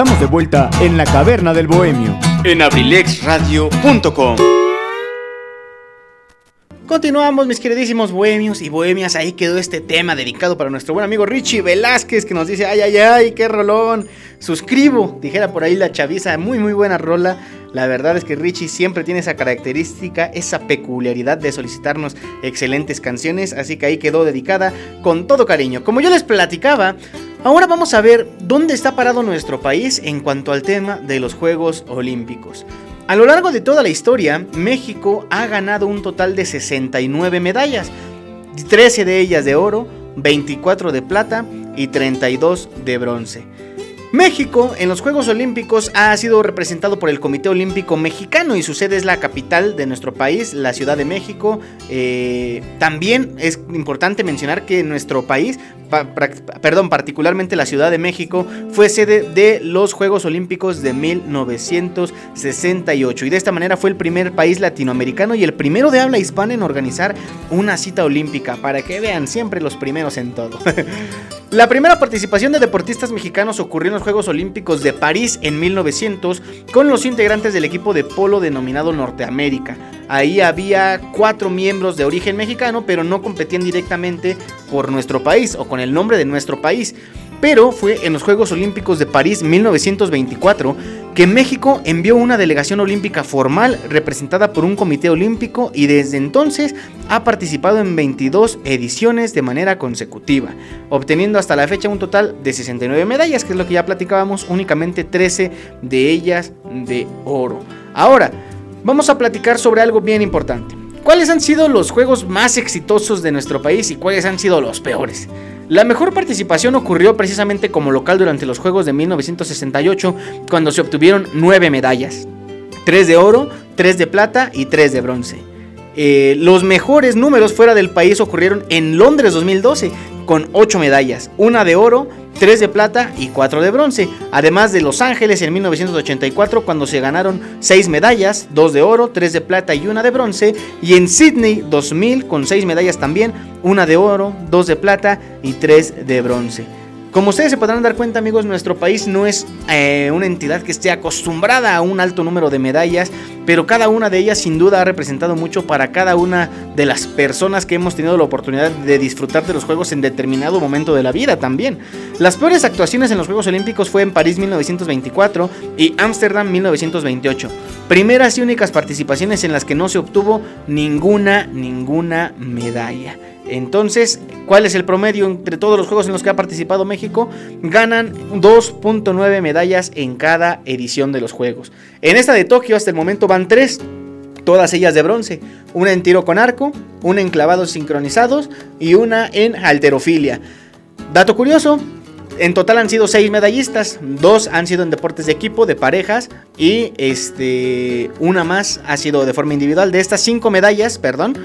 Estamos de vuelta en la caverna del bohemio. En abrilexradio.com. Continuamos, mis queridísimos bohemios y bohemias. Ahí quedó este tema dedicado para nuestro buen amigo Richie Velázquez, que nos dice: Ay, ay, ay, qué rolón. Suscribo, dijera por ahí la chaviza. Muy, muy buena rola. La verdad es que Richie siempre tiene esa característica, esa peculiaridad de solicitarnos excelentes canciones. Así que ahí quedó dedicada con todo cariño. Como yo les platicaba, ahora vamos a ver dónde está parado nuestro país en cuanto al tema de los Juegos Olímpicos. A lo largo de toda la historia, México ha ganado un total de 69 medallas, 13 de ellas de oro, 24 de plata y 32 de bronce. México en los Juegos Olímpicos ha sido representado por el Comité Olímpico Mexicano y su sede es la capital de nuestro país, la Ciudad de México. Eh, también es importante mencionar que nuestro país, perdón, particularmente la Ciudad de México, fue sede de los Juegos Olímpicos de 1968 y de esta manera fue el primer país latinoamericano y el primero de habla hispana en organizar una cita olímpica, para que vean siempre los primeros en todo. La primera participación de deportistas mexicanos ocurrió en los Juegos Olímpicos de París en 1900 con los integrantes del equipo de polo denominado Norteamérica. Ahí había cuatro miembros de origen mexicano, pero no competían directamente por nuestro país o con el nombre de nuestro país pero fue en los Juegos Olímpicos de París 1924 que México envió una delegación olímpica formal representada por un comité olímpico y desde entonces ha participado en 22 ediciones de manera consecutiva, obteniendo hasta la fecha un total de 69 medallas, que es lo que ya platicábamos, únicamente 13 de ellas de oro. Ahora, vamos a platicar sobre algo bien importante. ¿Cuáles han sido los juegos más exitosos de nuestro país y cuáles han sido los peores? La mejor participación ocurrió precisamente como local durante los Juegos de 1968, cuando se obtuvieron 9 medallas, 3 de oro, 3 de plata y 3 de bronce. Eh, los mejores números fuera del país ocurrieron en Londres 2012, con 8 medallas, una de oro, 3 de plata y 4 de bronce, además de Los Ángeles en 1984 cuando se ganaron 6 medallas, 2 de oro, 3 de plata y 1 de bronce, y en Sydney 2000 con 6 medallas también, 1 de oro, 2 de plata y 3 de bronce. Como ustedes se podrán dar cuenta amigos, nuestro país no es eh, una entidad que esté acostumbrada a un alto número de medallas, pero cada una de ellas sin duda ha representado mucho para cada una de las personas que hemos tenido la oportunidad de disfrutar de los Juegos en determinado momento de la vida también. Las peores actuaciones en los Juegos Olímpicos fue en París 1924 y Ámsterdam 1928. Primeras y únicas participaciones en las que no se obtuvo ninguna, ninguna medalla. Entonces, ¿cuál es el promedio entre todos los juegos en los que ha participado México? Ganan 2.9 medallas en cada edición de los juegos. En esta de Tokio hasta el momento van 3, todas ellas de bronce. Una en tiro con arco, una en clavados sincronizados y una en halterofilia. Dato curioso, en total han sido 6 medallistas, dos han sido en deportes de equipo, de parejas, y este, una más ha sido de forma individual. De estas 5 medallas, perdón,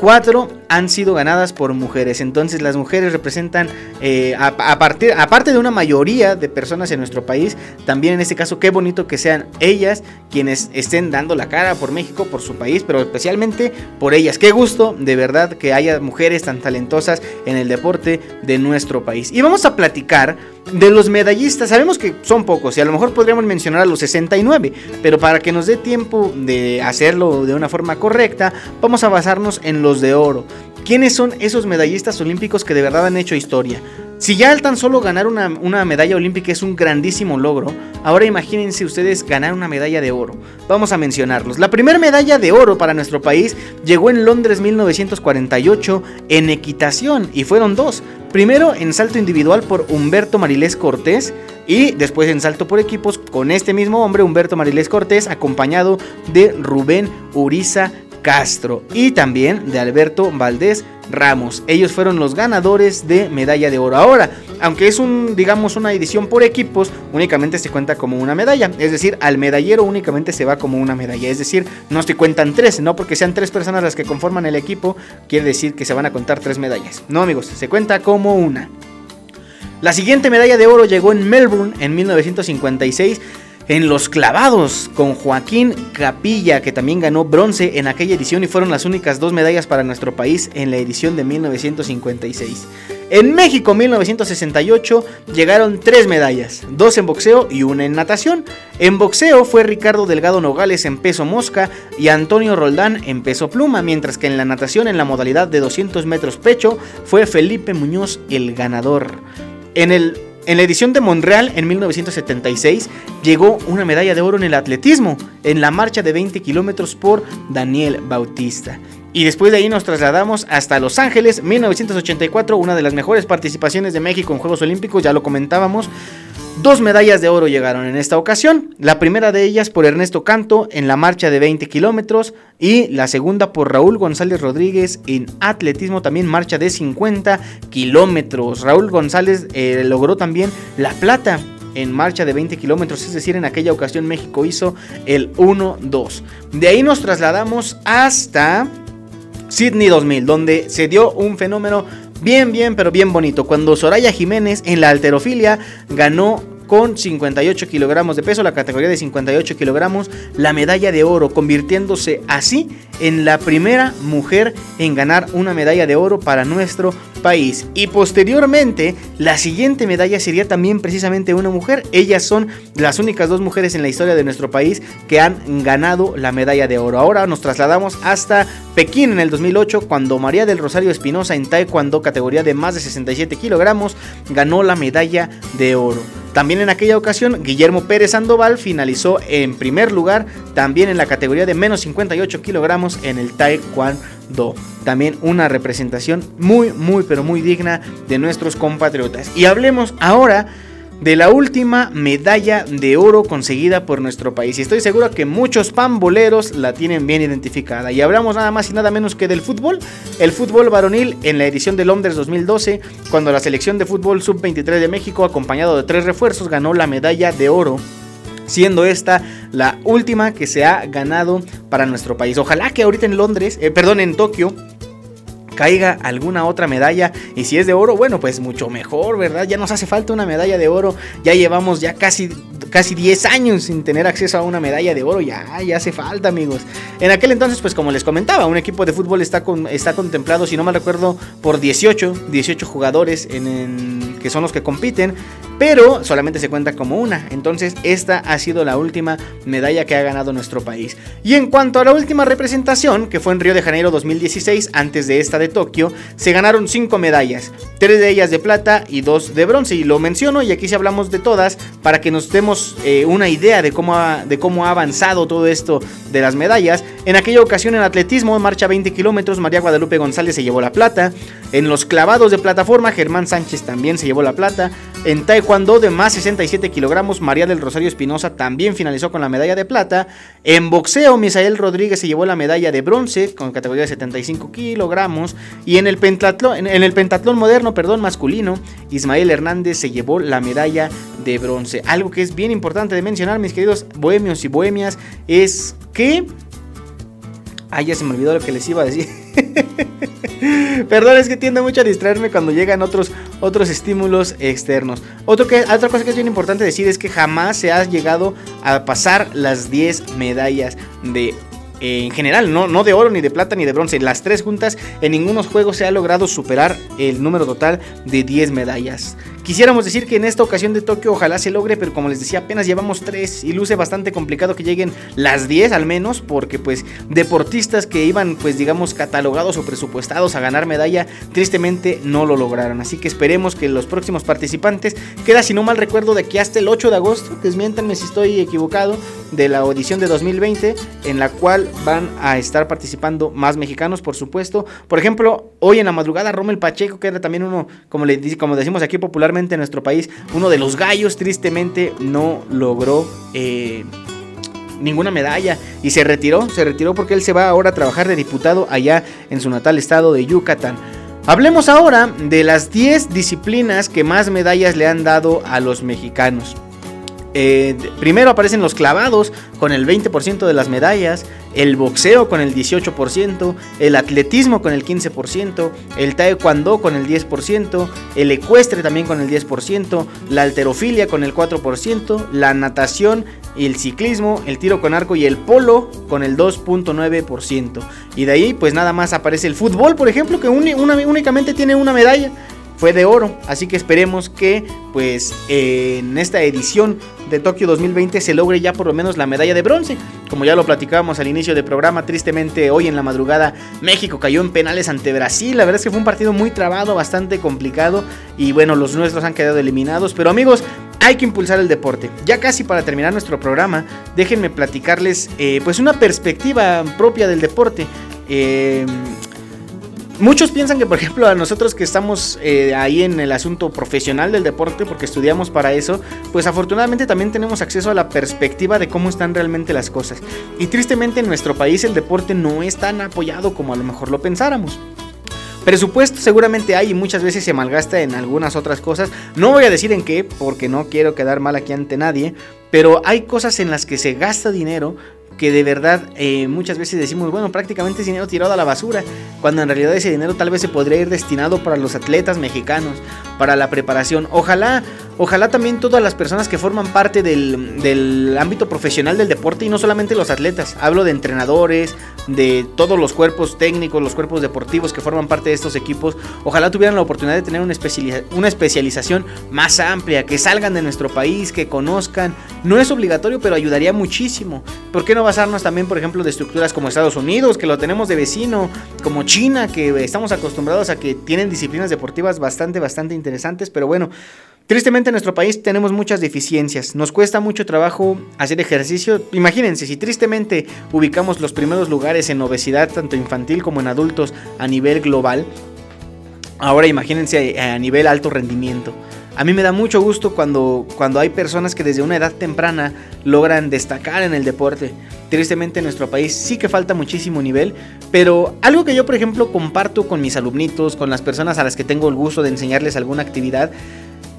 cuatro han sido ganadas por mujeres. Entonces las mujeres representan, eh, a, partir, aparte de una mayoría de personas en nuestro país, también en este caso qué bonito que sean ellas quienes estén dando la cara por México, por su país, pero especialmente por ellas. Qué gusto de verdad que haya mujeres tan talentosas en el deporte de nuestro país. Y vamos a platicar de los medallistas. Sabemos que son pocos y a lo mejor podríamos mencionar a los 69, pero para que nos dé tiempo de hacerlo de una forma correcta, vamos a basarnos en los de oro. ¿Quiénes son esos medallistas olímpicos que de verdad han hecho historia? Si ya el tan solo ganar una, medalla olímpica es un grandísimo logro, ahora imagínense ustedes ganar una medalla de oro. Vamos a mencionarlos. La primera medalla de oro para nuestro país llegó en Londres 1948 en equitación y fueron dos. Primero en salto individual por Humberto Marilés Cortés y después en salto por equipos con este mismo hombre, Humberto Marilés Cortés, acompañado de Rubén Uriza Castro y también de Alberto Valdés Ramos. Ellos fueron los ganadores de medalla de oro. Ahora, aunque es un, digamos, una edición por equipos, únicamente se cuenta como una medalla. Es decir, al medallero únicamente se va como una medalla. Es decir, no se cuentan tres, no porque sean tres personas las que conforman el equipo, quiere decir que se van a contar tres medallas. No, amigos, se cuenta como una. La siguiente medalla de oro llegó en Melbourne en 1956 en los clavados con Joaquín Capilla, que también ganó bronce en aquella edición y fueron las únicas dos medallas para nuestro país en la edición de 1956. En México 1968 llegaron tres medallas, dos en boxeo y una en natación. En boxeo fue Ricardo Delgado Nogales en peso mosca y Antonio Roldán en peso pluma, mientras que en la natación en la modalidad de 200 metros pecho fue Felipe Muñoz el ganador. En el en la edición de Montreal en 1976 llegó una medalla de oro en el atletismo, en la marcha de 20 kilómetros por Daniel Bautista. Y después de ahí nos trasladamos hasta Los Ángeles, 1984, una de las mejores participaciones de México en Juegos Olímpicos, ya lo comentábamos. Dos medallas de oro llegaron en esta ocasión, la primera de ellas por Ernesto Canto en la marcha de 20 kilómetros y la segunda por Raúl González Rodríguez en atletismo también marcha de 50 kilómetros. Raúl González eh, logró también la plata en marcha de 20 kilómetros, es decir, en aquella ocasión México hizo el 1-2. De ahí nos trasladamos hasta Sydney 2000, donde se dio un fenómeno bien, bien, pero bien bonito. Cuando Soraya Jiménez en la alterofilia ganó con 58 kilogramos de peso, la categoría de 58 kilogramos, la medalla de oro, convirtiéndose así en la primera mujer en ganar una medalla de oro para nuestro país. Y posteriormente, la siguiente medalla sería también precisamente una mujer. Ellas son las únicas dos mujeres en la historia de nuestro país que han ganado la medalla de oro. Ahora nos trasladamos hasta Pekín en el 2008, cuando María del Rosario Espinosa en Taekwondo, categoría de más de 67 kilogramos, ganó la medalla de oro. También en aquella ocasión, Guillermo Pérez Sandoval finalizó en primer lugar, también en la categoría de menos 58 kilogramos en el Taekwondo. También una representación muy, muy, pero muy digna de nuestros compatriotas. Y hablemos ahora de la última medalla de oro conseguida por nuestro país. Y estoy seguro que muchos pamboleros la tienen bien identificada. Y hablamos nada más y nada menos que del fútbol. El fútbol varonil en la edición de Londres 2012, cuando la selección de fútbol sub-23 de México, acompañado de tres refuerzos, ganó la medalla de oro siendo esta la última que se ha ganado para nuestro país. Ojalá que ahorita en Londres, eh, perdón, en Tokio, caiga alguna otra medalla. Y si es de oro, bueno, pues mucho mejor, ¿verdad? Ya nos hace falta una medalla de oro. Ya llevamos ya casi, casi 10 años sin tener acceso a una medalla de oro. Ya, ya hace falta, amigos. En aquel entonces, pues como les comentaba, un equipo de fútbol está, con, está contemplado, si no me recuerdo, por 18, 18 jugadores en, que son los que compiten pero solamente se cuenta como una. Entonces esta ha sido la última medalla que ha ganado nuestro país. Y en cuanto a la última representación, que fue en Río de Janeiro 2016, antes de esta de Tokio, se ganaron cinco medallas, tres de ellas de plata y dos de bronce. Y lo menciono y aquí sí hablamos de todas para que nos demos eh, una idea de cómo, ha, de cómo ha avanzado todo esto de las medallas. En aquella ocasión en atletismo, marcha 20 kilómetros, María Guadalupe González se llevó la plata. En los clavados de plataforma, Germán Sánchez también se llevó la plata. En taekwondo de más 67 kilogramos, María del Rosario Espinosa también finalizó con la medalla de plata. En boxeo, Misael Rodríguez se llevó la medalla de bronce con categoría de 75 kilogramos. Y en el pentatlón, en el pentatlón moderno, perdón, masculino, Ismael Hernández se llevó la medalla de bronce. Algo que es bien importante de mencionar, mis queridos bohemios y bohemias, es que... Ay, ya se me olvidó lo que les iba a decir. Perdón, es que tiende mucho a distraerme cuando llegan otros, otros estímulos externos. Otra cosa que es bien importante decir es que jamás se ha llegado a pasar las 10 medallas de en general, no, no de oro, ni de plata, ni de bronce. Las tres juntas, en ningunos juegos se ha logrado superar el número total de 10 medallas. Quisiéramos decir que en esta ocasión de Tokio ojalá se logre, pero como les decía, apenas llevamos 3 y luce bastante complicado que lleguen las 10 al menos, porque pues deportistas que iban pues digamos catalogados o presupuestados a ganar medalla, tristemente no lo lograron. Así que esperemos que los próximos participantes, queda si no mal recuerdo de que hasta el 8 de agosto, desmiéntanme si estoy equivocado, de la audición de 2020, en la cual van a estar participando más mexicanos, por supuesto. Por ejemplo, hoy en la madrugada, Rommel Pacheco, que era también uno, como, le, como decimos aquí popularmente en nuestro país, uno de los gallos, tristemente no logró... Eh, ninguna medalla y se retiró, se retiró porque él se va ahora a trabajar de diputado allá en su natal estado de Yucatán. Hablemos ahora de las 10 disciplinas que más medallas le han dado a los mexicanos. Eh, primero aparecen los clavados con el 20% de las medallas, el boxeo con el 18%, el atletismo con el 15%, el taekwondo con el 10%, el ecuestre también con el 10%, la alterofilia con el 4%, la natación, el ciclismo, el tiro con arco y el polo con el 2.9%. Y de ahí pues nada más aparece el fútbol, por ejemplo, que únicamente tiene una medalla fue de oro. Así que esperemos que pues en esta edición de Tokio 2020 se logre ya por lo menos la medalla de bronce. Como ya lo platicábamos al inicio del programa, tristemente hoy en la madrugada México cayó en penales ante Brasil. La verdad es que fue un partido muy trabado, bastante complicado y bueno, los nuestros han quedado eliminados. Pero amigos, hay que impulsar el deporte. Ya casi para terminar nuestro programa, déjenme platicarles eh, pues una perspectiva propia del deporte. Eh, Muchos piensan que, por ejemplo, a nosotros que estamos eh, ahí en el asunto profesional del deporte, porque estudiamos para eso, pues afortunadamente también tenemos acceso a la perspectiva de cómo están realmente las cosas. Y tristemente en nuestro país el deporte no es tan apoyado como a lo mejor lo pensáramos. Presupuesto seguramente hay y muchas veces se malgasta en algunas otras cosas. No voy a decir en qué, porque no quiero quedar mal aquí ante nadie, pero hay cosas en las que se gasta dinero que de verdad eh, muchas veces decimos, bueno, prácticamente dinero tirado a la basura, cuando en realidad ese dinero tal vez se podría ir destinado para los atletas mexicanos, para la preparación. Ojalá, ojalá también todas las personas que forman parte del, del ámbito profesional del deporte y no solamente los atletas, hablo de entrenadores, de todos los cuerpos técnicos, los cuerpos deportivos que forman parte de estos equipos, ojalá tuvieran la oportunidad de tener una, una especialización más amplia, que salgan de nuestro país, que conozcan. No es obligatorio, pero ayudaría muchísimo. ¿Por qué no basarnos también, por ejemplo, de estructuras como Estados Unidos, que lo tenemos de vecino, como China, que estamos acostumbrados a que tienen disciplinas deportivas bastante, bastante interesantes, pero bueno. Tristemente en nuestro país tenemos muchas deficiencias, nos cuesta mucho trabajo hacer ejercicio. Imagínense, si tristemente ubicamos los primeros lugares en obesidad, tanto infantil como en adultos, a nivel global, ahora imagínense a nivel alto rendimiento. A mí me da mucho gusto cuando, cuando hay personas que desde una edad temprana logran destacar en el deporte. Tristemente en nuestro país sí que falta muchísimo nivel, pero algo que yo por ejemplo comparto con mis alumnitos, con las personas a las que tengo el gusto de enseñarles alguna actividad,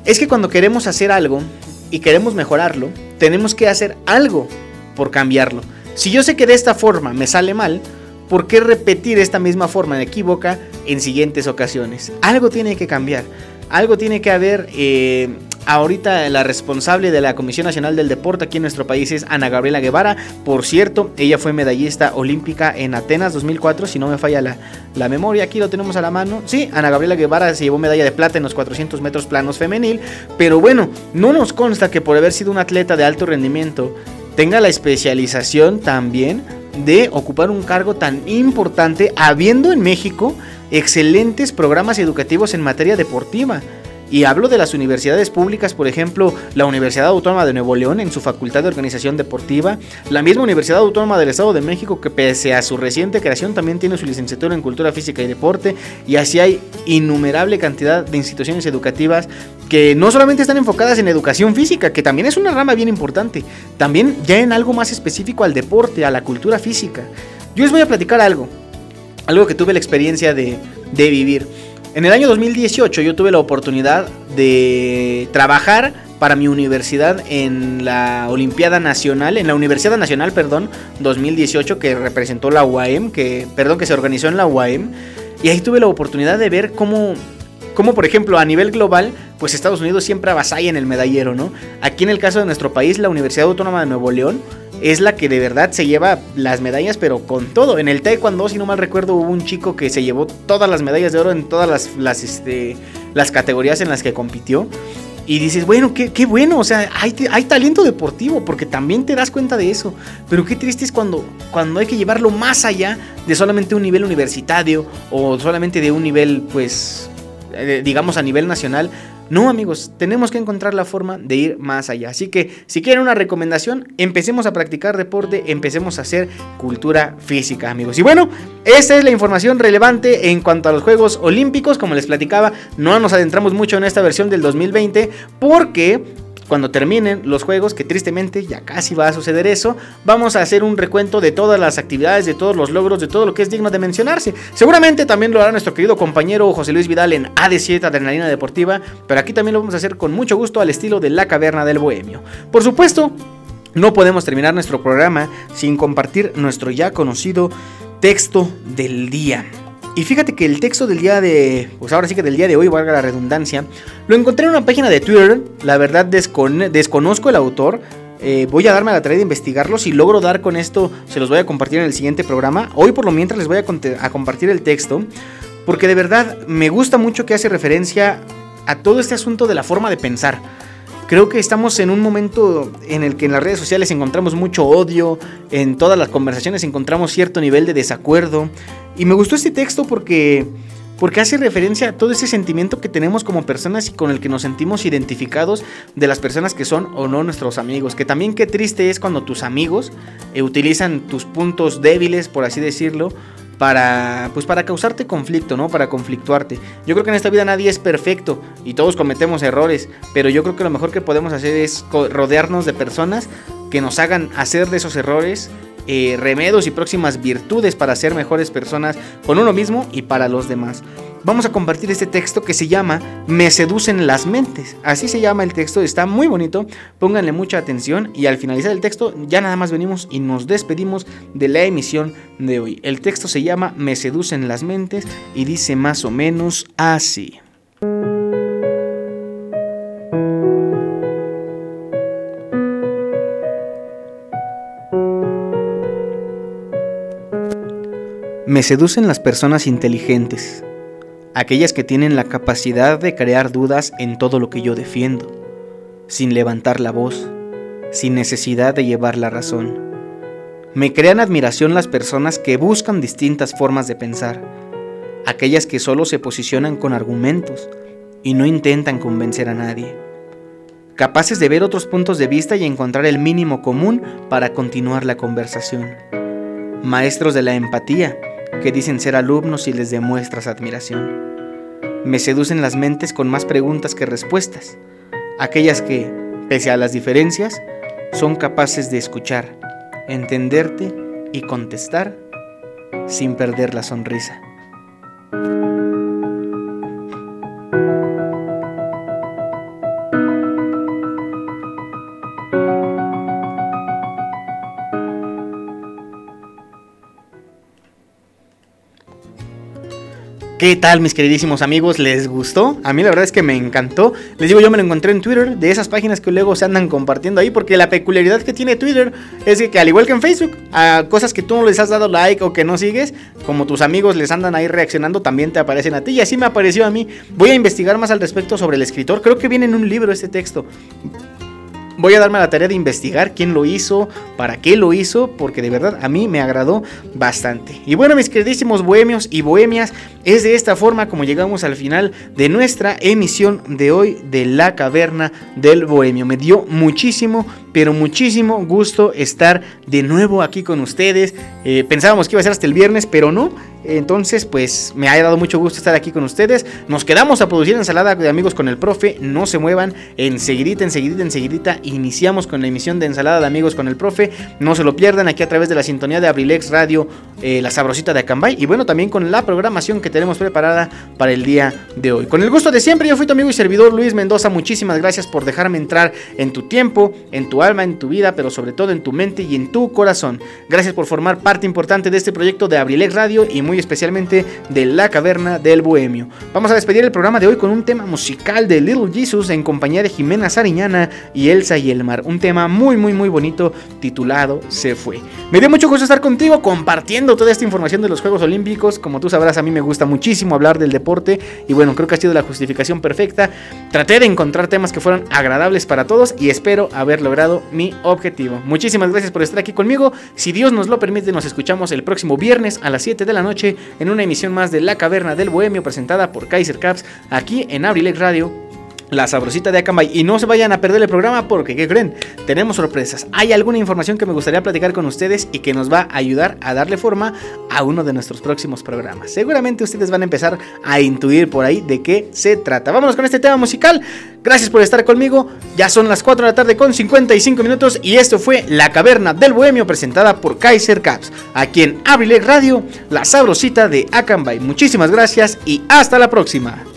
es que cuando queremos hacer algo y queremos mejorarlo, tenemos que hacer algo por cambiarlo. Si yo sé que de esta forma me sale mal, ¿por qué repetir esta misma forma de equivoca en siguientes ocasiones? Algo tiene que cambiar, algo tiene que haber eh, Ahorita la responsable de la Comisión Nacional del Deporte aquí en nuestro país es Ana Gabriela Guevara. Por cierto, ella fue medallista olímpica en Atenas 2004, si no me falla la, memoria. Aquí lo tenemos a la mano. Sí, Ana Gabriela Guevara se llevó medalla de plata en los 400 metros planos femenil. Pero bueno, no nos consta que por haber sido un atleta de alto rendimiento tenga la especialización también de ocupar un cargo tan importante, habiendo en México excelentes programas educativos en materia deportiva. Y hablo de las universidades públicas, por ejemplo, la Universidad Autónoma de Nuevo León en su Facultad de Organización Deportiva, la misma Universidad Autónoma del Estado de México que pese a su reciente creación también tiene su licenciatura en Cultura Física y Deporte, y así hay innumerable cantidad de instituciones educativas que no solamente están enfocadas en educación física, que también es una rama bien importante, también ya en algo más específico al deporte, a la cultura física. Yo les voy a platicar algo, algo que tuve la experiencia de, de vivir. En el año 2018 yo tuve la oportunidad de trabajar para mi universidad en la Olimpiada Nacional, en la Universidad Nacional, perdón, 2018 que representó la UAM, que perdón, que se organizó en la UAM y ahí tuve la oportunidad de ver cómo cómo por ejemplo a nivel global, pues Estados Unidos siempre avasalla en el medallero, ¿no? Aquí en el caso de nuestro país, la Universidad Autónoma de Nuevo León es la que de verdad se lleva las medallas, pero con todo. En el Taekwondo, si no mal recuerdo, hubo un chico que se llevó todas las medallas de oro en todas las, las, este, las categorías en las que compitió. Y dices, bueno, qué, qué bueno, o sea, hay, hay, talento deportivo, porque también te das cuenta de eso. Pero qué triste es cuando, cuando hay que llevarlo más allá de solamente un nivel universitario o solamente de un nivel, pues, eh, digamos, a nivel nacional no, amigos, tenemos que encontrar la forma de ir más allá. Así que si quieren una recomendación, empecemos a practicar deporte, empecemos a hacer cultura física, amigos. Y bueno, esa es la información relevante en cuanto a los Juegos Olímpicos. Como les platicaba, no nos adentramos mucho en esta versión del 2020 porque cuando terminen los juegos, que tristemente ya casi va a suceder eso, vamos a hacer un recuento de todas las actividades, de todos los logros, de todo lo que es digno de mencionarse. Seguramente también lo hará nuestro querido compañero José Luis Vidal en AD7 Adrenalina Deportiva, pero aquí también lo vamos a hacer con mucho gusto al estilo de la caverna del bohemio. Por supuesto, no podemos terminar nuestro programa sin compartir nuestro ya conocido texto del día. Y fíjate que el texto del día de. Pues ahora sí que del día de hoy, valga la redundancia. Lo encontré en una página de Twitter. La verdad desconozco el autor. Eh, voy a darme la tarea de investigarlo. Si logro dar con esto, se los voy a compartir en el siguiente programa. Hoy por lo mientras les voy a, a compartir el texto. porque de verdad me gusta mucho que hace referencia a todo este asunto de la forma de pensar. Creo que estamos en un momento en el que en las redes sociales encontramos mucho odio, en todas las conversaciones encontramos cierto nivel de desacuerdo. Y me gustó este texto porque, porque hace referencia a todo ese sentimiento que tenemos como personas y con el que nos sentimos identificados de las personas que son o no nuestros amigos. Que también qué triste es cuando tus amigos eh, utilizan tus puntos débiles, por así decirlo, para pues para causarte conflicto, ¿no? Para conflictuarte. Yo creo que en esta vida nadie es perfecto y todos cometemos errores, pero yo creo que lo mejor que podemos hacer es rodearnos de personas que nos hagan hacer de esos errores eh, remedios y próximas virtudes para ser mejores personas con uno mismo y para los demás vamos a compartir este texto que se llama Me seducen las mentes. Así se llama el texto, está muy bonito, pónganle mucha atención y al finalizar el texto ya nada más venimos y nos despedimos de la emisión de hoy. El texto se llama Me seducen las mentes y dice más o menos así. Me seducen las personas inteligentes aquellas que tienen la capacidad de crear dudas en todo lo que yo defiendo, sin levantar la voz, sin necesidad de llevar la razón. Me crean admiración las personas que buscan distintas formas de pensar, aquellas que solo se posicionan con argumentos y no intentan convencer a nadie, capaces de ver otros puntos de vista y encontrar el mínimo común para continuar la conversación, maestros de la empatía, que dicen ser alumnos y les demuestras admiración. Me seducen las mentes con más preguntas que respuestas, aquellas que, pese a las diferencias, son capaces de escuchar, entenderte y contestar sin perder la sonrisa. ¿Qué tal mis queridísimos amigos? ¿Les gustó? A mí la verdad es que me encantó. Les digo, yo me lo encontré en Twitter, de esas páginas que luego se andan compartiendo ahí, porque la peculiaridad que tiene Twitter es que, al igual que en Facebook, a cosas que tú no les has dado like o que no sigues, como tus amigos les andan ahí reaccionando, también te aparecen a ti. Y así me apareció a mí. Voy a investigar más al respecto sobre el escritor. Creo que viene en un libro este texto voy a darme la tarea de investigar quién lo hizo, para qué lo hizo, porque de verdad a mí me agradó bastante. Y bueno, mis queridísimos bohemios y bohemias, es de esta forma como llegamos al final de nuestra emisión de hoy de La Caverna del Bohemio. Me dio muchísimo, pero muchísimo gusto estar de nuevo aquí con ustedes. Eh, pensábamos que iba a ser hasta el viernes, pero no. Entonces, pues me ha dado mucho gusto estar aquí con ustedes. Nos quedamos a producir ensalada de amigos con el profe. No se muevan. Enseguidita, enseguidita, enseguidita. Iniciamos con la emisión de ensalada de amigos con el profe. No se lo pierdan aquí a través de la sintonía de Abrilex Radio, eh, la sabrosita de Acambay. Y bueno, también con la programación que tenemos preparada para el día de hoy. Con el gusto de siempre, yo fui tu amigo y servidor Luis Mendoza. Muchísimas gracias por dejarme entrar en tu tiempo, en tu alma, en tu vida, pero sobre todo en tu mente y en tu corazón. Gracias por formar parte importante de este proyecto de Abrilex Radio y muy especialmente de La Caverna del Bohemio. Vamos a despedir el programa de hoy con un tema musical de Little Jesus en compañía de Jimena Sariñana y Elsa y el Mar. Un tema muy, muy, muy bonito titulado Se Fue. Me dio mucho gusto estar contigo compartiendo toda esta información de los Juegos Olímpicos. Como tú sabrás, a mí me gusta muchísimo hablar del deporte y bueno, creo que ha sido la justificación perfecta. Traté de encontrar temas que fueran agradables para todos y espero haber logrado mi objetivo. Muchísimas gracias por estar aquí conmigo. Si Dios nos lo permite, nos escuchamos el próximo viernes a las 7 de la noche en una emisión más de La Caverna del Bohemio presentada por Kaiser Caps aquí en Abrilex Radio la sabrosita de Acambay. Y no se vayan a perder el programa porque, ¿qué creen? Tenemos sorpresas. Hay alguna información que me gustaría platicar con ustedes y que nos va a ayudar a darle forma a uno de nuestros próximos programas. Seguramente ustedes van a empezar a intuir por ahí de qué se trata. Vámonos con este tema musical. Gracias por estar conmigo. Ya son las 4 de la tarde con 55 minutos y esto fue La Caverna del Bohemio presentada por Kaiser Caps. Aquí en Abrilex Radio, la sabrosita de Acambay. Muchísimas gracias y hasta la próxima.